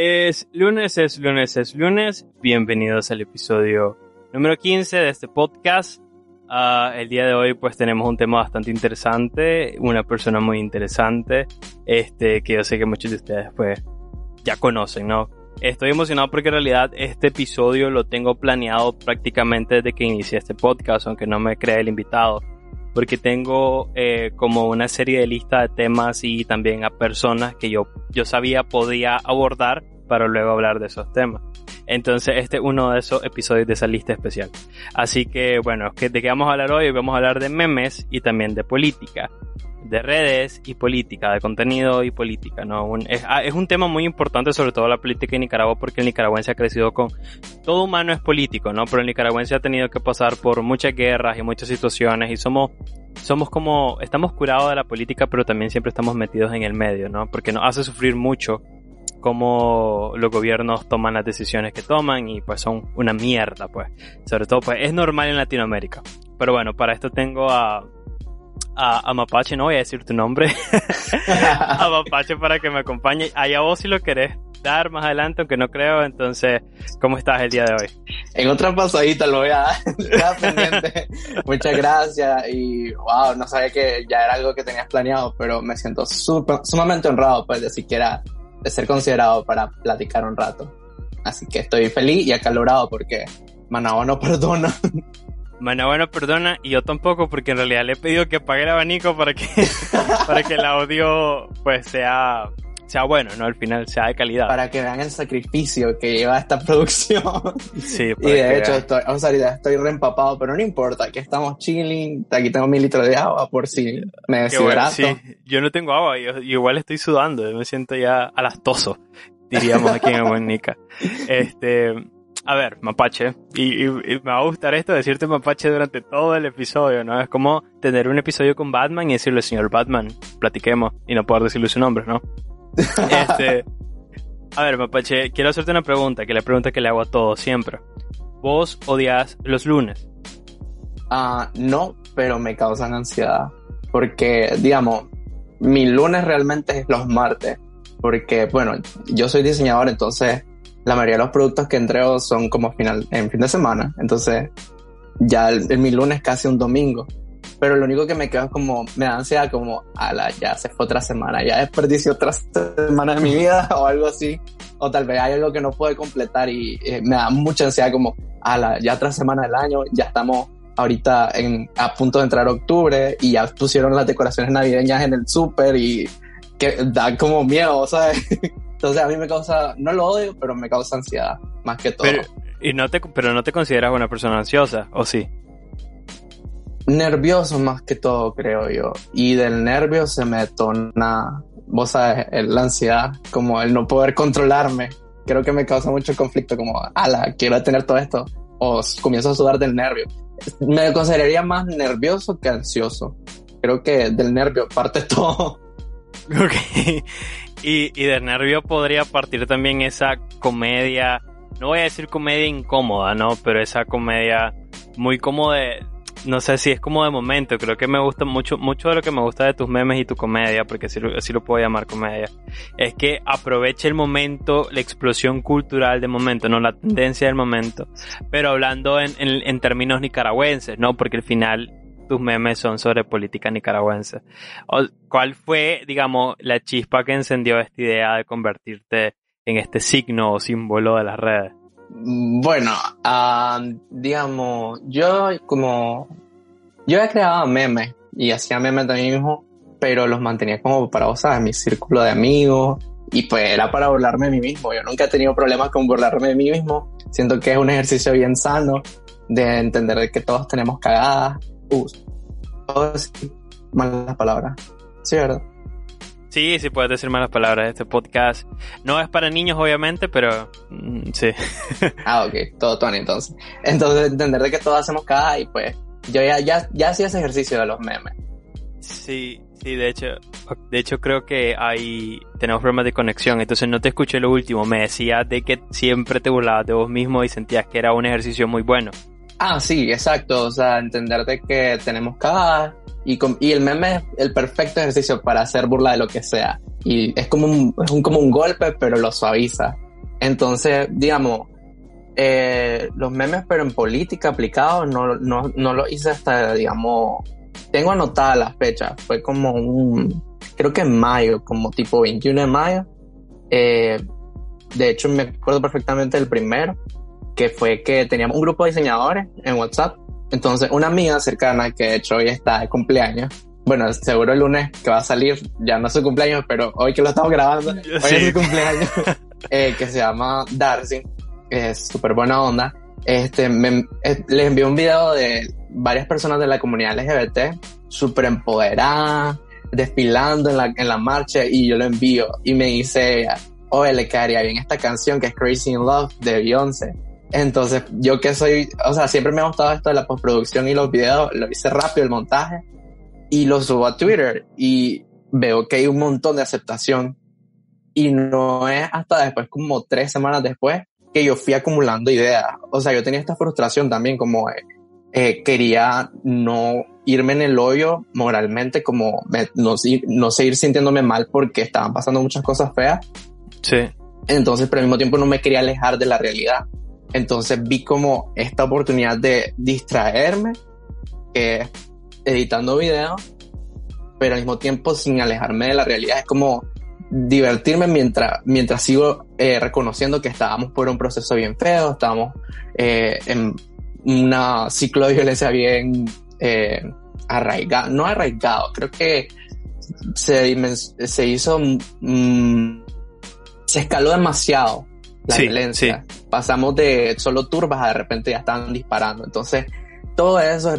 Es lunes, es lunes, es lunes. Bienvenidos al episodio número 15 de este podcast. Uh, el día de hoy pues tenemos un tema bastante interesante, una persona muy interesante, este que yo sé que muchos de ustedes pues ya conocen, ¿no? Estoy emocionado porque en realidad este episodio lo tengo planeado prácticamente desde que inicié este podcast, aunque no me crea el invitado porque tengo eh, como una serie de lista de temas y también a personas que yo, yo sabía podía abordar para luego hablar de esos temas. Entonces este es uno de esos episodios de esa lista especial. Así que bueno, ¿de qué vamos a hablar hoy? Vamos a hablar de memes y también de política de redes y política, de contenido y política, ¿no? Ah, es, un tema muy importante, sobre todo la política en Nicaragua, porque el nicaragüense ha crecido con... Todo humano es político, ¿no? Pero el nicaragüense ha tenido que pasar por muchas guerras y muchas situaciones y somos, somos como... Estamos curados de la política, pero también siempre estamos metidos en el medio, ¿no? Porque nos hace sufrir mucho cómo los gobiernos toman las decisiones que toman y pues son una mierda, pues. Sobre todo, pues es normal en Latinoamérica. Pero bueno, para esto tengo a a, Mapache, no voy a decir tu nombre, a Mapache para que me acompañe. Allá vos si lo querés dar más adelante, aunque no creo. Entonces, ¿cómo estás el día de hoy? En otra pasadita lo voy a dar. Muchas gracias y wow, no sabía que ya era algo que tenías planeado, pero me siento sumamente honrado pues de siquiera de ser considerado para platicar un rato. Así que estoy feliz y acalorado porque Managua no perdona. Bueno, bueno, perdona, y yo tampoco, porque en realidad le he pedido que apague el abanico para que, para que el audio, pues, sea, sea bueno, ¿no? Al final sea de calidad. Para que vean el sacrificio que lleva esta producción. Sí, Y de hecho, estoy, o sea, estoy reempapado, pero no importa, aquí estamos chilling, aquí tengo mil litros de agua por si me deshidrato. sí, yo no tengo agua, yo, igual estoy sudando, me siento ya alastoso, diríamos aquí en Guanica. Este, a ver, mapache, y, me va a gustar esto decirte mapache durante todo el episodio, ¿no? Es como tener un episodio con Batman y decirle, señor Batman, platiquemos, y no poder decirle su nombre, ¿no? Este, a ver, mapache, quiero hacerte una pregunta, que la pregunta que le hago a todos siempre. ¿Vos odias los lunes? Ah, no, pero me causan ansiedad, porque, digamos, mi lunes realmente es los martes, porque, bueno, yo soy diseñador, entonces la mayoría de los productos que entrego son como final, en fin de semana. Entonces, ya el, mi lunes casi un domingo. Pero lo único que me queda como, me da ansiedad como, ala, ya se fue otra semana, ya desperdicio otra semana de mi vida o algo así. O tal vez hay algo que no puede completar y eh, me da mucha ansiedad como, ala, ya otra semana del año, ya estamos ahorita en, a punto de entrar octubre y ya pusieron las decoraciones navideñas en el súper y que da como miedo, ¿sabes? Entonces a mí me causa, no lo odio, pero me causa ansiedad, más que todo. Y no te, pero no te consideras una persona ansiosa, ¿o sí? Nervioso más que todo, creo yo. Y del nervio se me torna, vos sabes, la ansiedad, como el no poder controlarme. Creo que me causa mucho conflicto, como, ala, quiero tener todo esto. O comienzo a sudar del nervio. Me consideraría más nervioso que ansioso. Creo que del nervio parte todo. Ok. Y, y de nervio podría partir también esa comedia, no voy a decir comedia incómoda, ¿no? Pero esa comedia muy como de, no sé si es como de momento, creo que me gusta mucho, mucho de lo que me gusta de tus memes y tu comedia, porque así, lo puedo llamar comedia, es que aproveche el momento, la explosión cultural de momento, no la tendencia del momento, pero hablando en, en, en términos nicaragüenses, ¿no? Porque al final tus memes son sobre política nicaragüense. ¿Cuál fue, digamos, la chispa que encendió esta idea de convertirte en este signo o símbolo de las redes? Bueno, ah, digamos, yo como... Yo he creado memes y hacía memes de mí mismo, pero los mantenía como para, vos sabes, mi círculo de amigos y pues era para burlarme de mí mismo. Yo nunca he tenido problemas con burlarme de mí mismo. Siento que es un ejercicio bien sano de entender que todos tenemos cagadas Uh, malas palabras. ¿verdad? Sí, sí puedes decir malas palabras. Este podcast no es para niños, obviamente, pero mm, sí. ah, ok, todo Tony entonces. Entonces, entender de que todos hacemos cada y pues yo ya, ya, ya hacía ese ejercicio de los memes. Sí, sí, de hecho, de hecho creo que hay, tenemos problemas de conexión, entonces no te escuché lo último, me decías de que siempre te burlabas de vos mismo y sentías que era un ejercicio muy bueno. Ah, sí, exacto, o sea, entender de que tenemos cada y, y el meme es el perfecto ejercicio para hacer burla de lo que sea. Y es como un, es un, como un golpe, pero lo suaviza. Entonces, digamos, eh, los memes, pero en política aplicados, no, no, no lo hice hasta, digamos, tengo anotada la fecha, fue como un, creo que en mayo, como tipo 21 de mayo. Eh, de hecho, me acuerdo perfectamente del primero, que fue que teníamos un grupo de diseñadores en WhatsApp. Entonces, una amiga cercana que de hecho hoy está de cumpleaños, bueno, seguro el lunes que va a salir, ya no es su cumpleaños, pero hoy que lo estamos grabando, hoy es su cumpleaños, eh, que se llama Darcy, que es súper buena onda. Este, me, eh, les envió un video de varias personas de la comunidad LGBT, súper empoderadas, desfilando en la, en la marcha, y yo lo envío, y me dice, oye, le quedaría bien esta canción que es Crazy in Love de Beyoncé entonces, yo que soy, o sea, siempre me ha gustado esto de la postproducción y los videos, lo hice rápido el montaje y lo subo a Twitter y veo que hay un montón de aceptación y no es hasta después, como tres semanas después, que yo fui acumulando ideas. O sea, yo tenía esta frustración también como eh, eh quería no irme en el hoyo moralmente, como no, no seguir sintiéndome mal porque estaban pasando muchas cosas feas. Sí. Entonces, pero al mismo tiempo no me quería alejar de la realidad. Entonces vi como esta oportunidad de distraerme, que editando videos, pero al mismo tiempo sin alejarme de la realidad. Es como divertirme mientras, mientras sigo eh, reconociendo que estábamos por un proceso bien feo, estábamos eh, en un ciclo de violencia bien eh, arraigado, no arraigado, creo que se, se hizo, mm, se escaló demasiado la violencia. Pasamos de solo turbas a de repente ya estaban disparando. Entonces, todo eso,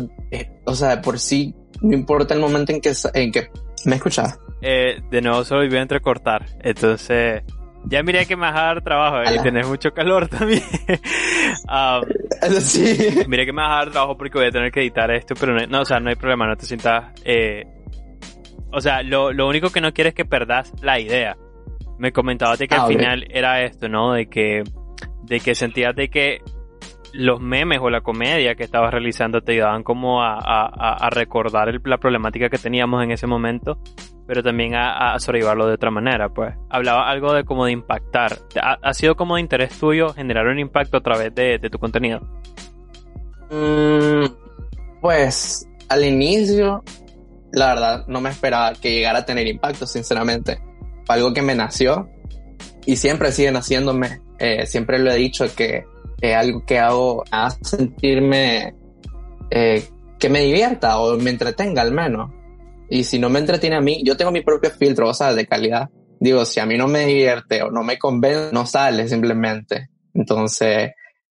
o sea, de por sí, no importa el momento en que, en que me escuchas. Eh, de nuevo solo voy a entrecortar. Entonces, ya miré que me vas a dar trabajo y tenés mucho calor también. um, sí. Miré que me vas a dar trabajo porque voy a tener que editar esto, pero no, no o sea, no hay problema, no te sientas... Eh, o sea, lo, lo único que no quieres es que perdas la idea me comentabas de que al ah, final era esto, ¿no? De que, de que sentías de que los memes o la comedia que estabas realizando te ayudaban como a, a, recordar la problemática que teníamos en ese momento, pero también a, a sobrellevarlo de otra manera, pues. Hablaba algo de como de impactar. ¿Ha, sido como de interés tuyo generar un impacto a través de, tu contenido? Mm, pues al inicio, la verdad, no me esperaba que llegara a tener impacto, sinceramente algo que me nació y siempre sigue naciéndome. Eh, siempre lo he dicho que es algo que hago a sentirme eh, que me divierta o me entretenga al menos. Y si no me entretiene a mí, yo tengo mi propio filtro, o sea, de calidad. Digo, si a mí no me divierte o no me convence, no sale simplemente. Entonces,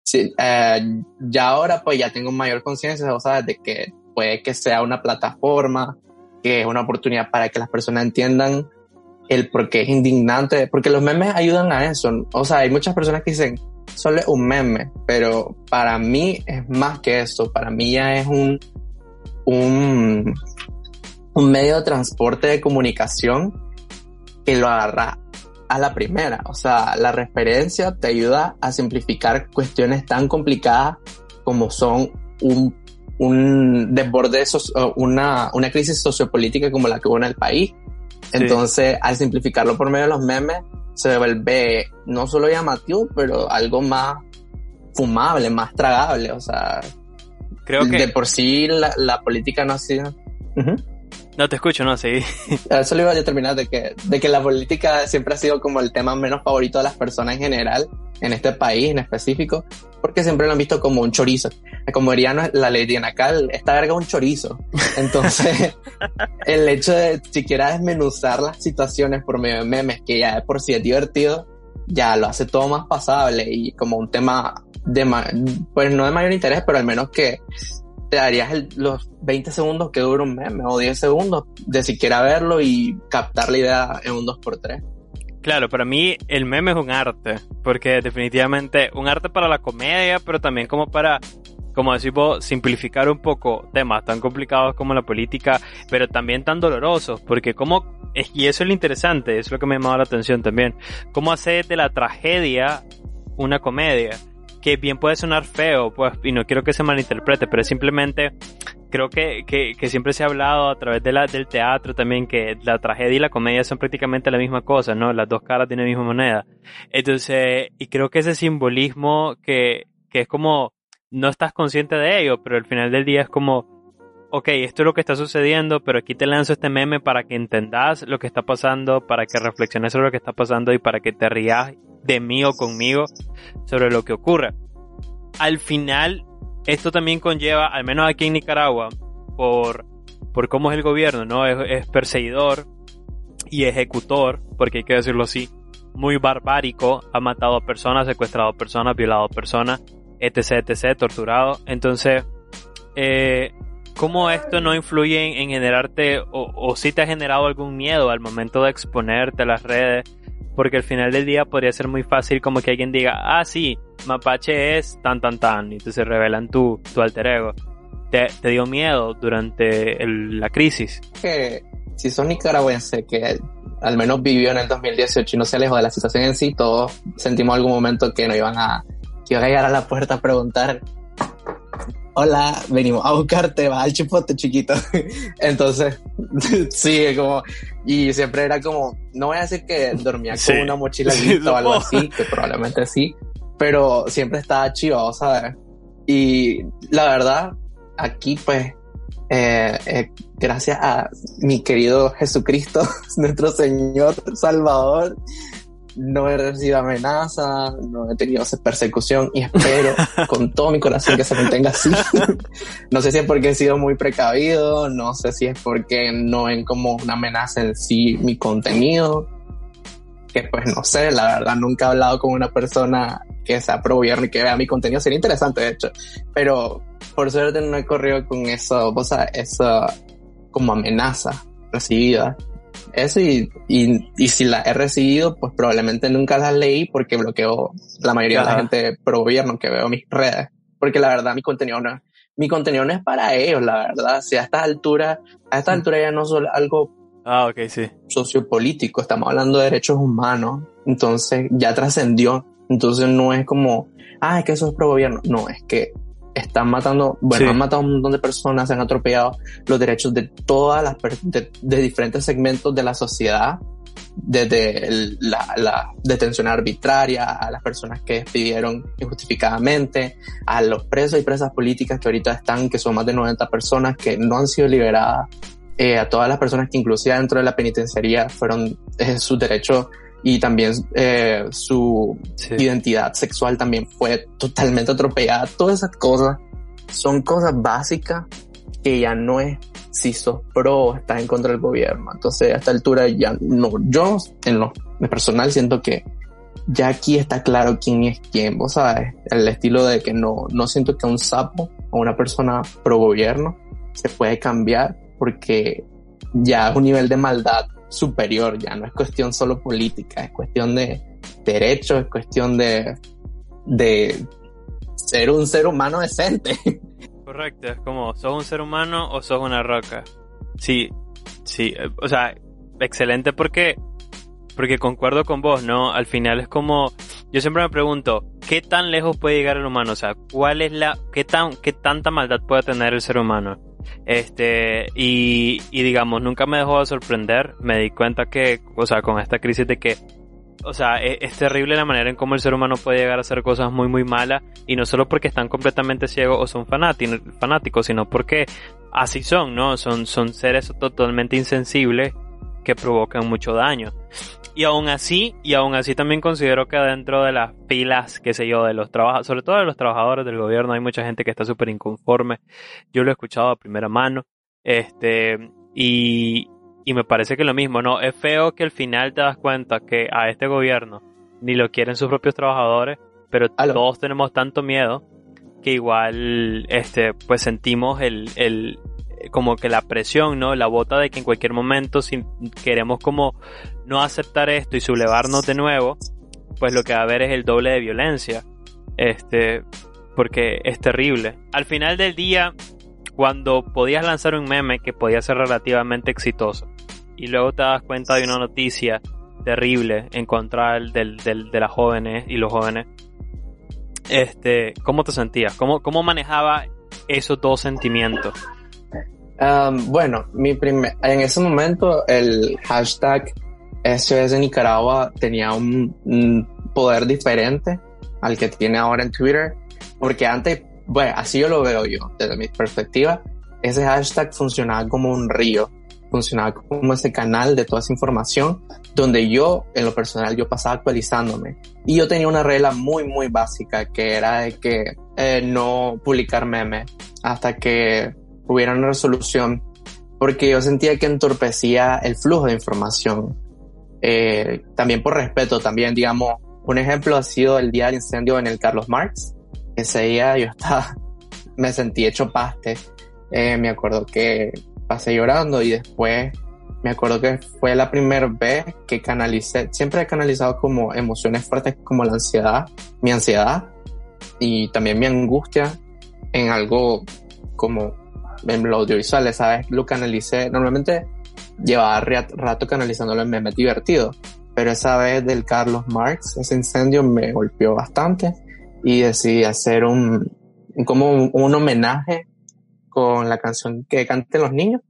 sí, eh, ya ahora pues ya tengo mayor conciencia, o sea, de que puede que sea una plataforma, que es una oportunidad para que las personas entiendan el por qué es indignante, porque los memes ayudan a eso. O sea, hay muchas personas que dicen, solo un meme, pero para mí es más que eso. Para mí ya es un, un, un medio de transporte de comunicación que lo agarra a la primera. O sea, la referencia te ayuda a simplificar cuestiones tan complicadas como son un, un desborde, una, una crisis sociopolítica como la que hubo en el país entonces, al simplificarlo por medio de los memes, se vuelve no solo llamativo, pero algo más fumable, más tragable. O sea, creo que de por sí la, política no ha sido. No te escucho, no, sí. Eso lo iba a terminar de que, de que la política siempre ha sido como el tema menos favorito de las personas en general, en este país en específico, porque siempre lo han visto como un chorizo. Como diría la ley de Anacal, esta verga es un chorizo. Entonces, el hecho de siquiera desmenuzar las situaciones por medio de memes, que ya de por sí es divertido, ya lo hace todo más pasable y como un tema de, pues no de mayor interés, pero al menos que te darías los 20 segundos que dura un meme o 10 segundos de siquiera verlo y captar la idea en un 2x3. Claro, para mí el meme es un arte, porque definitivamente un arte para la comedia, pero también como para, como decimos, simplificar un poco temas tan complicados como la política, pero también tan dolorosos, porque como, y eso es lo interesante, es lo que me llamado la atención también, cómo hacer de la tragedia una comedia que bien puede sonar feo, pues, y no quiero que se malinterprete, pero simplemente creo que, que, siempre se ha hablado a través de la, del teatro también que la tragedia y la comedia son prácticamente la misma cosa, ¿no? Las dos caras de la misma moneda. Entonces, y creo que ese simbolismo que, que es como, no estás consciente de ello, pero al final del día es como, ok, esto es lo que está sucediendo, pero aquí te lanzo este meme para que entendas lo que está pasando, para que reflexiones sobre lo que está pasando y para que te rías de mí o conmigo sobre lo que ocurre. Al final, esto también conlleva, al menos aquí en Nicaragua, por, por cómo es el gobierno, ¿no? Es, perseguidor y ejecutor, porque hay que decirlo así, muy barbárico, ha matado a personas, secuestrado a personas, violado a personas, etc, etc, torturado. Entonces, eh, ¿cómo esto no influye en, generarte o, o si te ha generado algún miedo al momento de exponerte a las redes? Porque al final del día podría ser muy fácil como que alguien diga, ah, sí, Mapache es tan, tan, tan, y te revelan tu, tu alter ego. Te, te dio miedo durante la crisis. Que si son nicaragüense que al menos vivió en el 2018 y no se alejó de la situación en sí, todos sentimos algún momento que no iban a, que iban a llegar a la puerta a preguntar, hola, venimos a buscarte, va al chipote chiquito. Entonces, sí, como, y siempre era como, no voy a decir que dormía con una mochila o algo así, que probablemente sí, pero siempre estaba chivo, ¿sabes? Y la verdad, aquí pues, eh, eh, gracias a mi querido Jesucristo, nuestro Señor Salvador, no he recibido amenaza, no he tenido persecución y espero con todo mi corazón que se mantenga así. no sé si es porque he sido muy precavido, no sé si es porque no ven como una amenaza en sí mi contenido, que pues no sé, la verdad nunca he hablado con una persona que sea pro gobierno y que vea mi contenido, sería interesante de hecho, pero por suerte no he corrido con eso, o sea, esa como amenaza recibida eso y, y, si la he recibido, pues probablemente nunca las leí porque bloqueo la mayoría de la gente pro gobierno que veo mis redes. Porque la verdad mi contenido no, mi contenido no es para ellos, la verdad. Si a estas alturas, a esta altura ya no es algo ah, okay, sí. sociopolítico, estamos hablando de derechos humanos. Entonces ya trascendió. Entonces no es como, ah, es que eso es pro gobierno. No, es que están matando, bueno, han matado a un montón de personas, han atropellado los derechos de todas las de, de diferentes segmentos de la sociedad, desde la, la, detención arbitraria, a las personas que despidieron injustificadamente, a los presos y presas políticas que ahorita están, que son más de 90 personas que no han sido liberadas, eh, a todas las personas que inclusive dentro de la penitenciaría fueron eh, sus derechos y también eh, su identidad sexual también fue totalmente atropellada. Todas esas cosas son cosas básicas que ya no es si sos pro o estás en contra del gobierno. Entonces a esta altura ya no, yo en lo personal siento que ya aquí está claro quién es quién, vos sabes, el estilo de que no, no siento que un sapo o una persona pro gobierno se puede cambiar porque ya es un nivel de maldad superior, ya no es cuestión solo política, es cuestión de derechos, es cuestión de, de ser un ser humano decente. Correcto, es como, ¿sos un ser humano o sos una roca? Sí, sí, o sea, excelente porque, porque concuerdo con vos, ¿no? Al final es como, yo siempre me pregunto, ¿qué tan lejos puede llegar el humano? O sea, ¿cuál es la, qué tan, qué tanta maldad puede tener el ser humano? Este, y, digamos, nunca me dejó de sorprender. Me di cuenta que, o sea, con esta crisis de que o sea, es, es, terrible la manera en cómo el ser humano puede llegar a hacer cosas muy, muy malas, y no solo porque están completamente ciegos o son fanáticos, sino porque así son, ¿no? Son, son seres totalmente insensibles que provocan mucho daño. Y aún así, y aún así también considero que dentro de las pilas, qué sé yo, de los trabajadores, sobre todo de los trabajadores del gobierno, hay mucha gente que está súper inconforme. Yo lo he escuchado a primera mano. Este, y, y me parece que lo mismo, ¿no? Es feo que al final te das cuenta que a este gobierno ni lo quieren sus propios trabajadores, pero todos tenemos tanto miedo que igual, este, pues sentimos el, el, como que la presión, ¿no? La bota de que en cualquier momento, si queremos como no aceptar esto y sublevarnos de nuevo, pues lo que va a haber es el doble de violencia. Este, porque es terrible. Al final del día, cuando podías lanzar un meme que podía ser relativamente exitoso, y luego te das cuenta de una noticia terrible en contra del, de las jóvenes y los jóvenes, este, ¿cómo te sentías? ¿Cómo, cómo manejaba esos dos sentimientos? Um, bueno, mi primer, en ese momento el hashtag SOS Nicaragua tenía un, poder diferente al que tiene ahora en Twitter, porque antes, bueno, así yo lo veo yo, desde mi perspectiva, ese hashtag funcionaba como un río, funcionaba como ese canal de toda esa información donde yo, en lo personal, yo pasaba actualizándome. Y yo tenía una regla muy, muy básica que era de que eh, no publicar memes hasta que hubiera una resolución porque yo sentía que entorpecía el flujo de información. Eh, también por respeto, también digamos, un ejemplo ha sido el día del incendio en el Carlos Marx. Ese día yo estaba, me sentí hecho paste. Eh, me acuerdo que pasé llorando y después me acuerdo que fue la primera vez que canalicé, siempre he canalizado como emociones fuertes como la ansiedad, mi ansiedad y también mi angustia en algo como en lo audiovisual, ¿sabes? Lo canalicé, normalmente llevaba rato canalizándolo en memes divertido, pero esa vez del Carlos Marx, ese incendio me golpeó bastante y decidí hacer un, como un, homenaje con la canción que canten los niños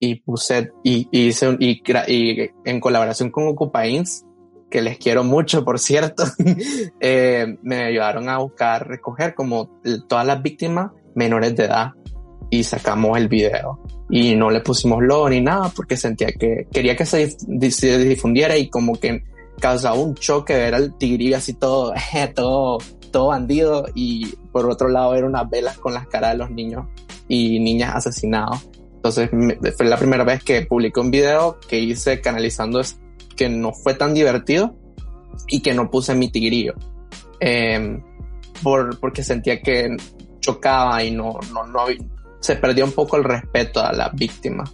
y puse y, hice y, y, en colaboración con Ocupains que les quiero mucho por cierto eh, me ayudaron a buscar recoger como todas las víctimas menores de edad y sacamos el video. Y no le pusimos logo ni nada porque sentía que quería que se, difundiera y como que causaba un choque ver al tigrillo así todo, todo, todo bandido y por otro lado ver unas velas con las caras de los niños y niñas asesinados. Entonces fue la primera vez que publiqué un video que hice canalizando que no fue tan divertido y que no puse mi tigrillo. Em, por, porque sentía que chocaba y no, no, no, se perdió un poco el respeto a la víctima.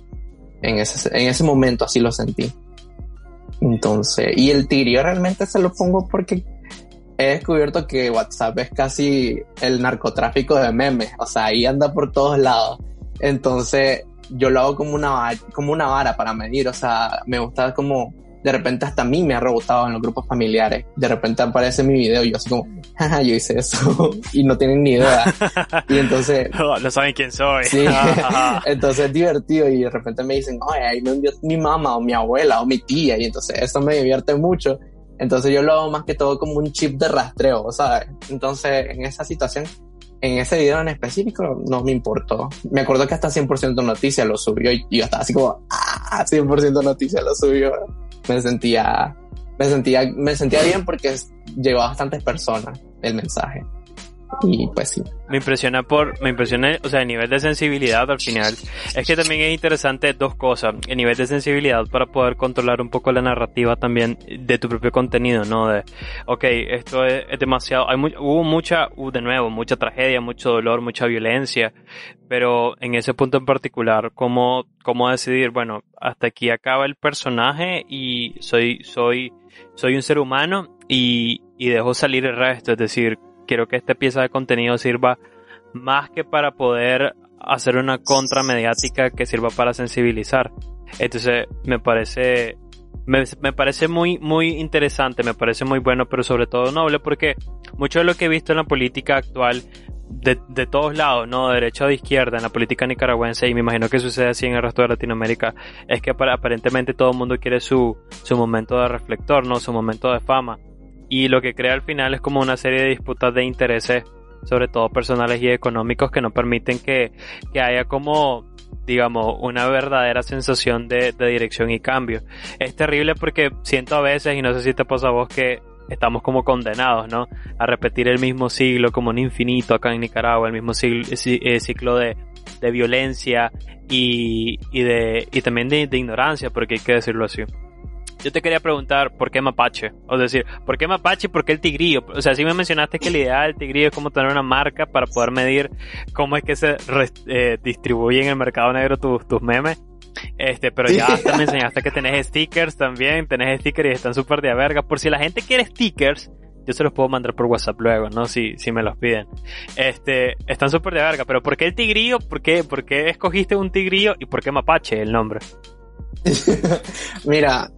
En ese, en ese momento así lo sentí. Entonces, y el tigrillo realmente se lo pongo porque he descubierto que WhatsApp es casi el narcotráfico de memes. O sea, ahí anda por todos lados. Entonces, yo lo hago como una, como una vara para medir. O sea, me gusta como de repente hasta a mí me ha rebotado en los grupos familiares. De repente aparece mi video y yo así como, jaja, yo hice eso y no tienen ni idea. Y entonces... no saben quién soy. Sí, entonces es divertido y de repente me dicen, ay, ahí me envió mi mamá o mi abuela o mi tía y entonces eso me divierte mucho. Entonces yo lo hago más que todo como un chip de rastreo, ¿sabes? Entonces en esa situación, en ese video en específico, no me importó. Me acuerdo que hasta 100% noticia lo subió y yo estaba así como, ah, 100% noticia lo subió me sentía, me sentía, me sentía bien porque llegó a bastantes personas el mensaje. Y pues sí. Me impresiona por, me impresiona, o sea, el nivel de sensibilidad al final. Es que también es interesante dos cosas. El nivel de sensibilidad para poder controlar un poco la narrativa también de tu propio contenido, ¿no? De, ok, esto es, demasiado, hay hubo mucha, de nuevo, mucha tragedia, mucho dolor, mucha violencia, pero en ese punto en particular, ¿cómo, cómo decidir, bueno, hasta aquí acaba el personaje y soy, soy, soy un ser humano y, y dejo salir el resto, es decir, quiero que esta pieza de contenido sirva más que para poder hacer una contra mediática que sirva para sensibilizar. Entonces, me parece, me, parece muy, muy interesante, me parece muy bueno, pero sobre todo noble porque mucho de lo que he visto en la política actual de, de, todos lados, ¿no? De derecha o de izquierda, en la política nicaragüense, y me imagino que sucede así en el resto de Latinoamérica, es que aparentemente todo el mundo quiere su, su momento de reflector, ¿no? Su momento de fama y lo que crea al final es como una serie de disputas de intereses, sobre todo personales y económicos, que no permiten que, que haya como, digamos, una verdadera sensación de, de, dirección y cambio. Es terrible porque siento a veces, y no sé si te pasa a vos, que estamos como condenados, ¿no? A repetir el mismo siglo como un infinito acá en Nicaragua, el mismo eh, ciclo de, de violencia y, y, de, y también de, de ignorancia, porque hay que decirlo así. Yo te quería preguntar por qué mapache. O decir, ¿por qué mapache y por qué el tigrillo? O sea, sí me mencionaste que la idea del tigrillo es como tener una marca para poder medir cómo es que se eh, distribuye en el mercado negro tus, tus memes. Este, pero ya hasta me enseñaste que tenés stickers también, tenés stickers y están súper de verga. Por si la gente quiere stickers, yo se los puedo mandar por WhatsApp luego, ¿no? Si, si me los piden. Este, están súper de verga, pero ¿por qué el tigrillo? ¿Por qué, ¿Por qué escogiste un tigrillo y por qué mapache el nombre? Mira,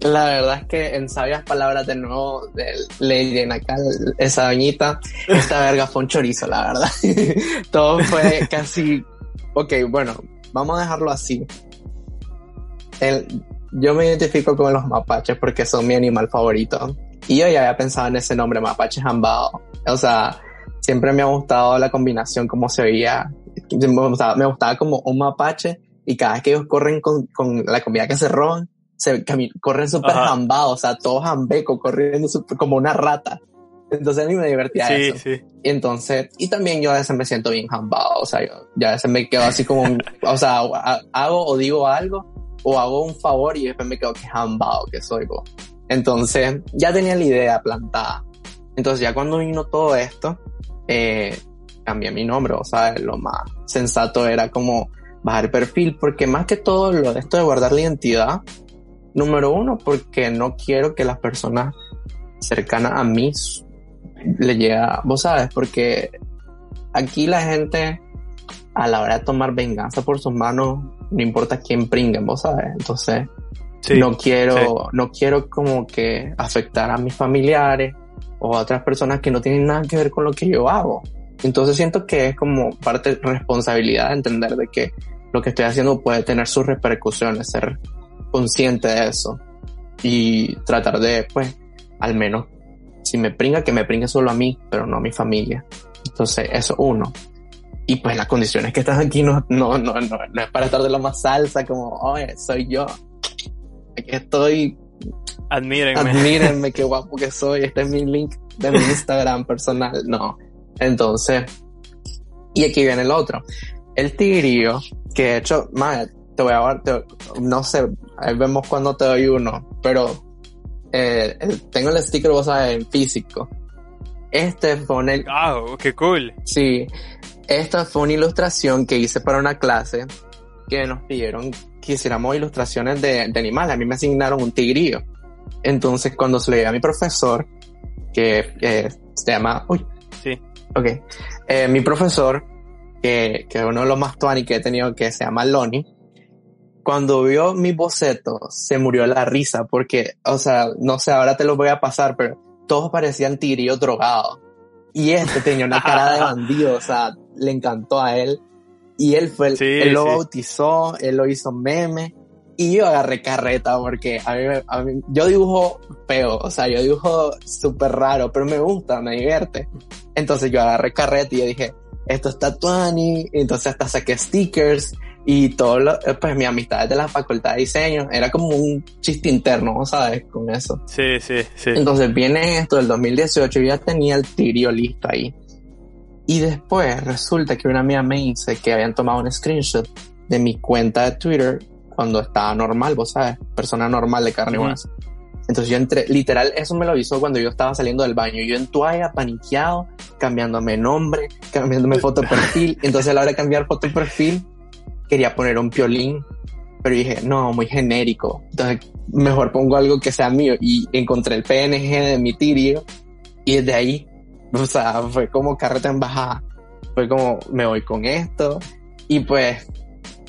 la verdad es que en sabias palabras de nuevo de Lady acá, esa doñita, esta verga fue un chorizo, la verdad. Todo fue casi, ok, bueno, vamos a dejarlo así. El, yo me identifico con los mapaches porque son mi animal favorito. Y yo ya había pensado en ese nombre, mapache jambao. O sea, siempre me ha gustado la combinación, como se veía. Me gustaba, me gustaba como un mapache y cada vez que ellos corren con, con la comida que se roban, se corren súper jambados, o sea, todos jambecos, corriendo como una rata. Entonces a mí me divertía sí, eso. Sí. Y entonces, y también yo a veces me siento bien jambado, o sea, yo ya a veces me quedo así como, o sea, hago o digo algo, o hago un favor y después me quedo que jambado que soy, vos. Entonces, ya tenía la idea plantada. Entonces, ya cuando vino todo esto, eh, cambié mi nombre, o sea, lo más sensato era como bajar el perfil, porque más que todo lo de esto de guardar la identidad, número uno, porque no quiero que las personas cercanas a mí le llegue, vos sabes, porque aquí la gente a la hora de tomar venganza por sus manos, no importa quién pringuen, vos sabes, entonces no quiero, no quiero como que afectar a mis familiares o a otras personas que no tienen nada que ver con lo que yo hago. Entonces siento que es como parte de responsabilidad de entender de que lo que estoy haciendo puede tener sus repercusiones, ser consciente de eso y tratar de, pues, al menos, si me pringa, que me pringue solo a mí, pero no a mi familia. Entonces, eso uno. Y pues las condiciones que están aquí no, no, no, no, no es para estar de lo más salsa, como, oye, soy yo. Aquí estoy. Admírenme. Admírenme qué guapo que soy. Este es mi link de mi Instagram personal. No. Entonces, y aquí viene el otro. El tigrillo, que de hecho, madre, te voy a dar, no sé, ahí vemos cuando te doy uno, pero eh, tengo el sticker, vos sabes, en físico. Este fue un... ¡Wow! ¡Qué cool! Sí, esta fue una ilustración que hice para una clase que nos pidieron que hiciéramos ilustraciones de, de animales. A mí me asignaron un tigrillo. Entonces, cuando se le dio a mi profesor, que se llama... Uy. Sí. Ok. Eh, mi profesor, que, que uno de los más tuani que he tenido, que se llama Lonnie, cuando vio mi boceto, se murió la risa, porque, o sea, no sé, ahora te lo voy a pasar, pero todos parecían tigrillos drogados. Y este tenía una cara de bandido, o sea, le encantó a él. Y él fue, él lo bautizó, él lo hizo meme. Y yo agarré carreta porque a mí, yo dibujo feo, o sea, yo dibujo súper raro, pero me gusta, me divierte. Entonces yo agarré carreta y yo dije, esto está tuani, entonces hasta saqué stickers y todo lo, eh, pues mi amistad de la facultad de diseño era como un chiste interno, ¿sabes? Con eso. Sí, sí, sí. Entonces viene esto del 2018 y ya tenía el tirio listo ahí. Y después resulta que una amiga me dice que habían tomado un screenshot de mi cuenta de Twitter cuando estaba normal, vos sabes, persona normal de carne y hueso. Entonces yo entré, literal, eso me lo hizo cuando yo estaba saliendo del baño. Yo en toalla, paniqueado, cambiándome nombre, cambiándome foto de perfil. Entonces a la hora de cambiar foto de perfil, quería poner un piolín, pero dije, no, muy genérico. Entonces, mejor pongo algo que sea mío. Y encontré el PNG de mi tirio y desde ahí, o sea, fue como carreta en bajada. Fue como, me voy con esto. Y pues,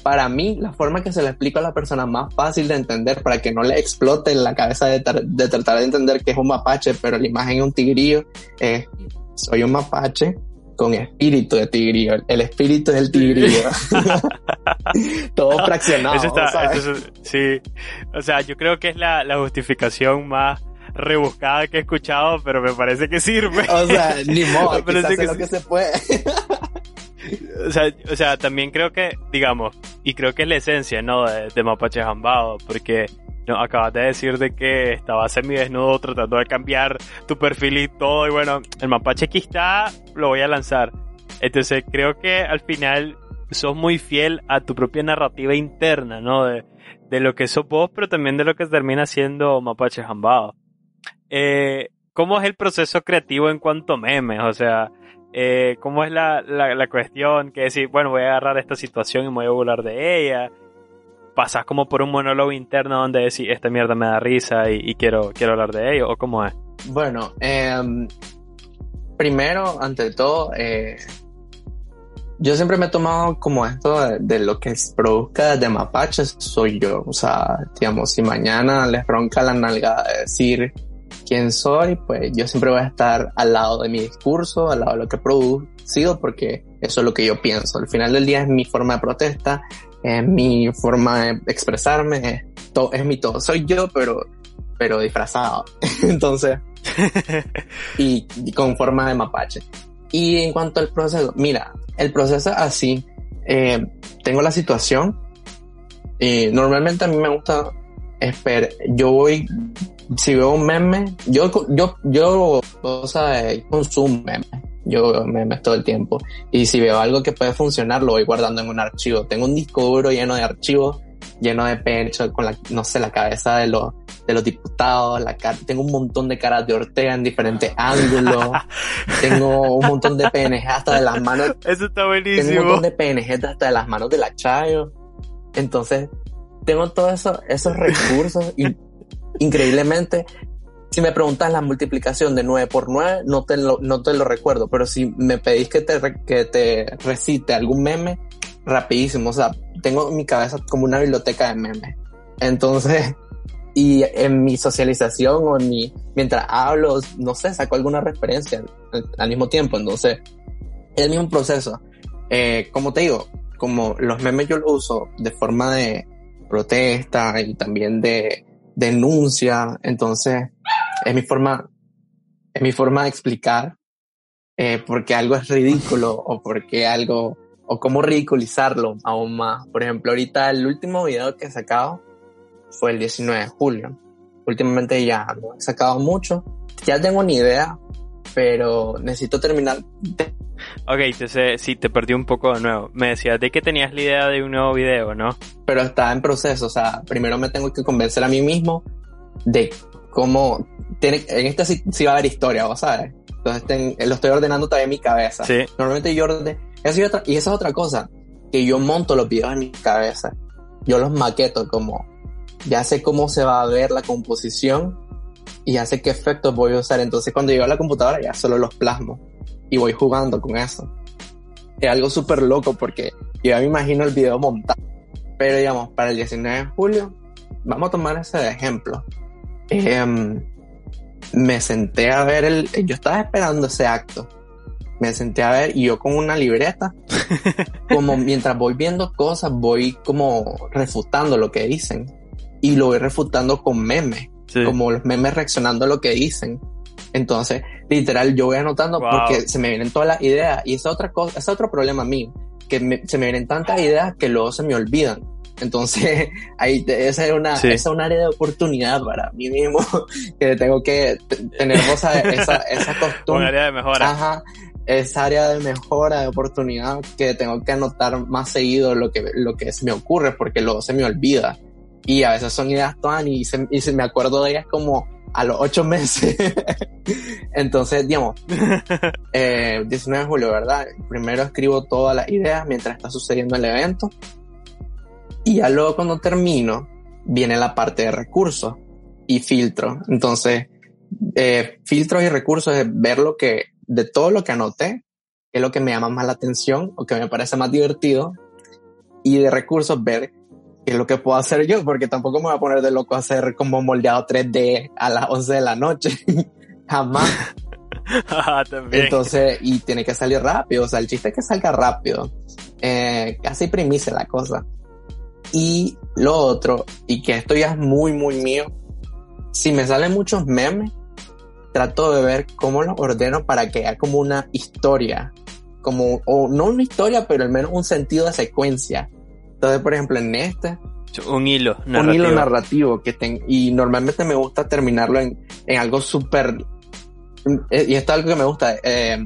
para mí, la forma que se le explica a la persona más fácil de entender para que no le explote en la cabeza de, de tratar de entender que es un mapache, pero la imagen es un tigrillo, es, soy un mapache, con espíritu de tigrillo. El espíritu del tigrillo. Todo fraccionado. sí. O sea, yo creo que es la, justificación más rebuscada que he escuchado, pero me parece que sirve. O sea, ni modo, que se lo que se puede. o, sea, o sea, también creo que, digamos, y creo que es la esencia, ¿no? De, de Mapache porque no, acabas de decir de que estabas semidesnudo tratando de cambiar tu perfil y todo. Y bueno, el mapache aquí está, lo voy a lanzar. Entonces creo que al final sos muy fiel a tu propia narrativa interna, ¿no? De, de lo que sos vos, pero también de lo que termina siendo Mapache Jambado. Eh, ¿Cómo es el proceso creativo en cuanto a memes? O sea, eh, ¿cómo es la, la, la, cuestión? Que decir, bueno, voy a agarrar esta situación y me voy a burlar de ella. Pasas como por un monólogo interno donde decís, esta mierda me da risa y, quiero, quiero hablar de ello, ¿o cómo es? Bueno, eh, primero, ante todo, eh, yo siempre me he tomado como esto de, lo que produzca de mapaches soy yo. O sea, digamos, si mañana les ronca la nalga de decir quién soy, pues yo siempre voy a estar al lado de mi discurso, al lado de lo que he producido, porque eso es lo que yo pienso. Al final del día es mi forma de protesta, es mi forma de expresarme, es, to, es mi todo. Soy yo, pero, pero disfrazado. Entonces, y, y con forma de mapache. Y en cuanto al proceso, mira, el proceso así, eh, tengo la situación y normalmente a mí me gusta esperar, yo voy, si veo un meme, yo, yo, yo, o sea, consumo memes, yo veo memes todo el tiempo y si veo algo que puede funcionar lo voy guardando en un archivo, tengo un disco duro lleno de archivos, lleno de pecho, con la, no sé, la cabeza de los, de los diputados, la cara, tengo un montón de caras de Ortega en diferentes ángulos, tengo un montón de PNG hasta de las manos. Eso está buenísimo. Tengo un montón de PNG hasta de las manos de la Chayo. Entonces, tengo todos eso, esos recursos y increíblemente, si me preguntas la multiplicación de 9 por 9, no te lo, no te lo recuerdo, pero si me pedís que te, que te recite algún meme, rapidísimo, o sea, tengo en mi cabeza como una biblioteca de memes. Entonces, y en mi socialización o en mi, mientras hablo, no sé, saco alguna referencia al, al mismo tiempo. Entonces, es el mismo proceso. Eh, como te digo, como los memes yo los uso de forma de protesta y también de denuncia, entonces es mi forma, es mi forma de explicar eh, porque algo es ridículo o porque algo, o cómo ridiculizarlo aún más. Por ejemplo, ahorita el último video que he sacado fue el 19 de julio. Últimamente ya no he sacado mucho. Ya tengo una idea, pero necesito terminar. Ok, entonces sí, te perdí un poco de nuevo. Me decías de que tenías la idea de un nuevo video, ¿no? Pero está en proceso, o sea, primero me tengo que convencer a mí mismo de cómo... Tiene, en este sí, sí va a haber historia, ¿vos sabes? Entonces ten, lo estoy ordenando todavía en mi cabeza. Sí. Normalmente yo ordeno... Eso y, otra, y esa es otra cosa, que yo monto los videos en mi cabeza. Yo los maqueto como... Ya sé cómo se va a ver la composición y ya sé qué efectos voy a usar. Entonces cuando llego a la computadora ya solo los plasmo y voy jugando con eso. Es algo súper loco porque yo ya me imagino el video montado. Pero digamos, para el 19 de julio, vamos a tomar ese de ejemplo. Eh, me senté a ver el... Yo estaba esperando ese acto. Me senté a ver y yo con una libreta, como mientras voy viendo cosas, voy como refutando lo que dicen. Y lo voy refutando con memes. Sí. Como los memes reaccionando a lo que dicen. Entonces, literal, yo voy anotando wow. porque se me vienen todas las ideas. Y esa otra cosa, ese otro problema mío, que me, se me vienen tantas ideas que luego se me olvidan. Entonces, ahí esa es una, sí. esa es un área de oportunidad para mí mismo, que tengo que tener esa, esa, esa costumbre. Un área de mejora. Ajá, esa área de mejora, de oportunidad, que tengo que anotar más seguido lo que, lo que se me ocurre, porque luego se me olvida. Y a veces son ideas todas y se, y se me acuerdo de ellas como a los ocho meses. Entonces, digamos, eh, 19 de julio, ¿verdad? Primero escribo todas las ideas mientras está sucediendo el evento. Y ya luego cuando termino, viene la parte de recursos y filtro. Entonces, eh, filtros y recursos es ver lo que, de todo lo que anoté, qué es lo que me llama más la atención o que me parece más divertido. Y de recursos ver qué es lo que puedo hacer yo, porque tampoco me voy a poner de loco a hacer como moldeado 3D a las 11 de la noche. Jamás. ah, Entonces, y tiene que salir rápido, o sea, el chiste es que salga rápido. Eh, casi primicia la cosa. Y lo otro, y que esto ya es muy, muy mío, si me salen muchos memes, trato de ver cómo los ordeno para que haya como una historia, como, o no una historia, pero al menos un sentido de secuencia. Entonces, por ejemplo, en este, un hilo narrativo. Un hilo narrativo que ten, y normalmente me gusta terminarlo en, en algo súper, y esto es algo que me gusta, eh,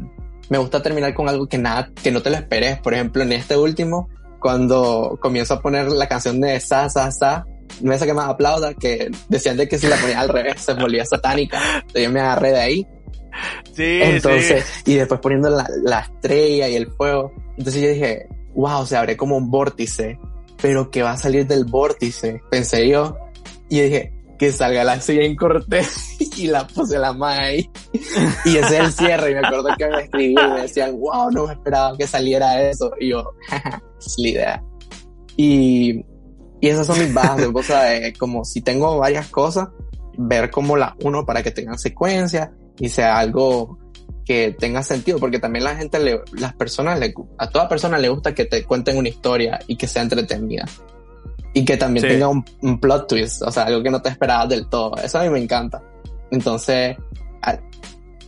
me gusta terminar con algo que nada, que no te lo esperes. Por ejemplo, en este último, cuando comienzo a poner la canción de Sa, Sa, Sa, no es que más aplauda, que decían de que si la ponía al revés se volvía satánica. Entonces yo me agarré de ahí. Sí, Entonces, y después poniendo la, la estrella y el fuego. Entonces yo dije, wow, se abre como un vórtice, pero que va a salir del vórtice, pensé yo. Y dije, que salga la silla en Cortés y la puse la mano ahí. Y ese es el cierre. Y me acuerdo que me escribí y me decían, wow, no me esperaba que saliera eso. Y yo, es la idea. Y, y esas son mis bases, o sea, como si tengo varias cosas, ver cómo las uno para que tengan secuencia y sea algo que tenga sentido, porque también la gente, le, las personas, le, a toda persona le gusta que te cuenten una historia y que sea entretenida. Y que también tenga un, plot twist, o sea, algo que no te esperabas del todo. Eso a mí me encanta. Entonces...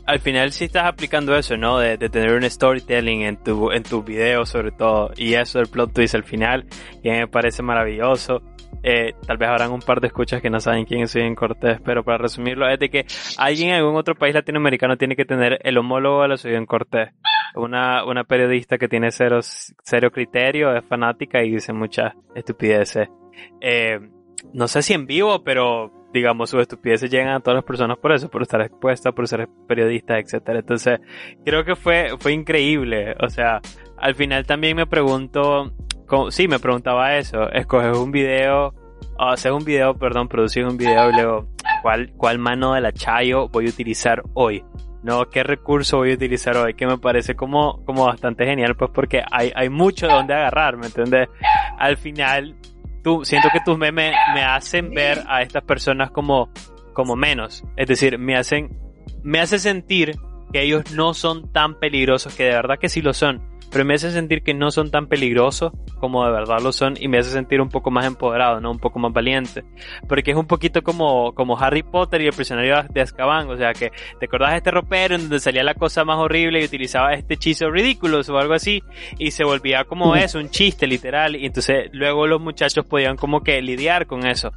Al, final sí estás aplicando eso, ¿no? De, tener un storytelling en tu, en tu video sobre todo. Y eso del plot twist al final, que me parece maravilloso. Eh, tal vez habrán un par de escuchas que no saben quién es Suyen Cortés, pero para resumirlo es de que alguien en algún otro país latinoamericano tiene que tener el homólogo de la Suyen Cortés. Una, una periodista que tiene cero, cero criterio, es fanática y dice muchas estupideces. Eh, no sé si en vivo, pero digamos, sus estupideces llegan a todas las personas por eso, por estar expuesta, por ser periodista, etcétera. Entonces, creo que fue, fue increíble. O sea, al final también me pregunto, sí, me preguntaba eso. Escoges un video, haces un video, perdón, producir un video y luego, ¿cuál, ¿cuál mano de la Chayo voy a utilizar hoy? ¿no? ¿Qué recurso voy a utilizar hoy? Que me parece como, como bastante genial, pues porque hay, hay mucho de donde agarrar, ¿me entiendes? Al final, siento que tus memes me hacen ver a estas personas como, como menos. Es decir, me hacen, me hace sentir que ellos no son tan peligrosos, que de verdad que sí lo son pero me hace sentir que no son tan peligrosos como de verdad lo son y me hace sentir un poco más empoderado, ¿no? Un poco más valiente. Porque es un poquito como, como Harry Potter y el prisionero de Azkaban, o sea que te acordás de este ropero en donde salía la cosa más horrible y utilizaba este hechizo ridículo o algo así y se volvía como eso, un chiste literal y entonces luego los muchachos podían como que lidiar con eso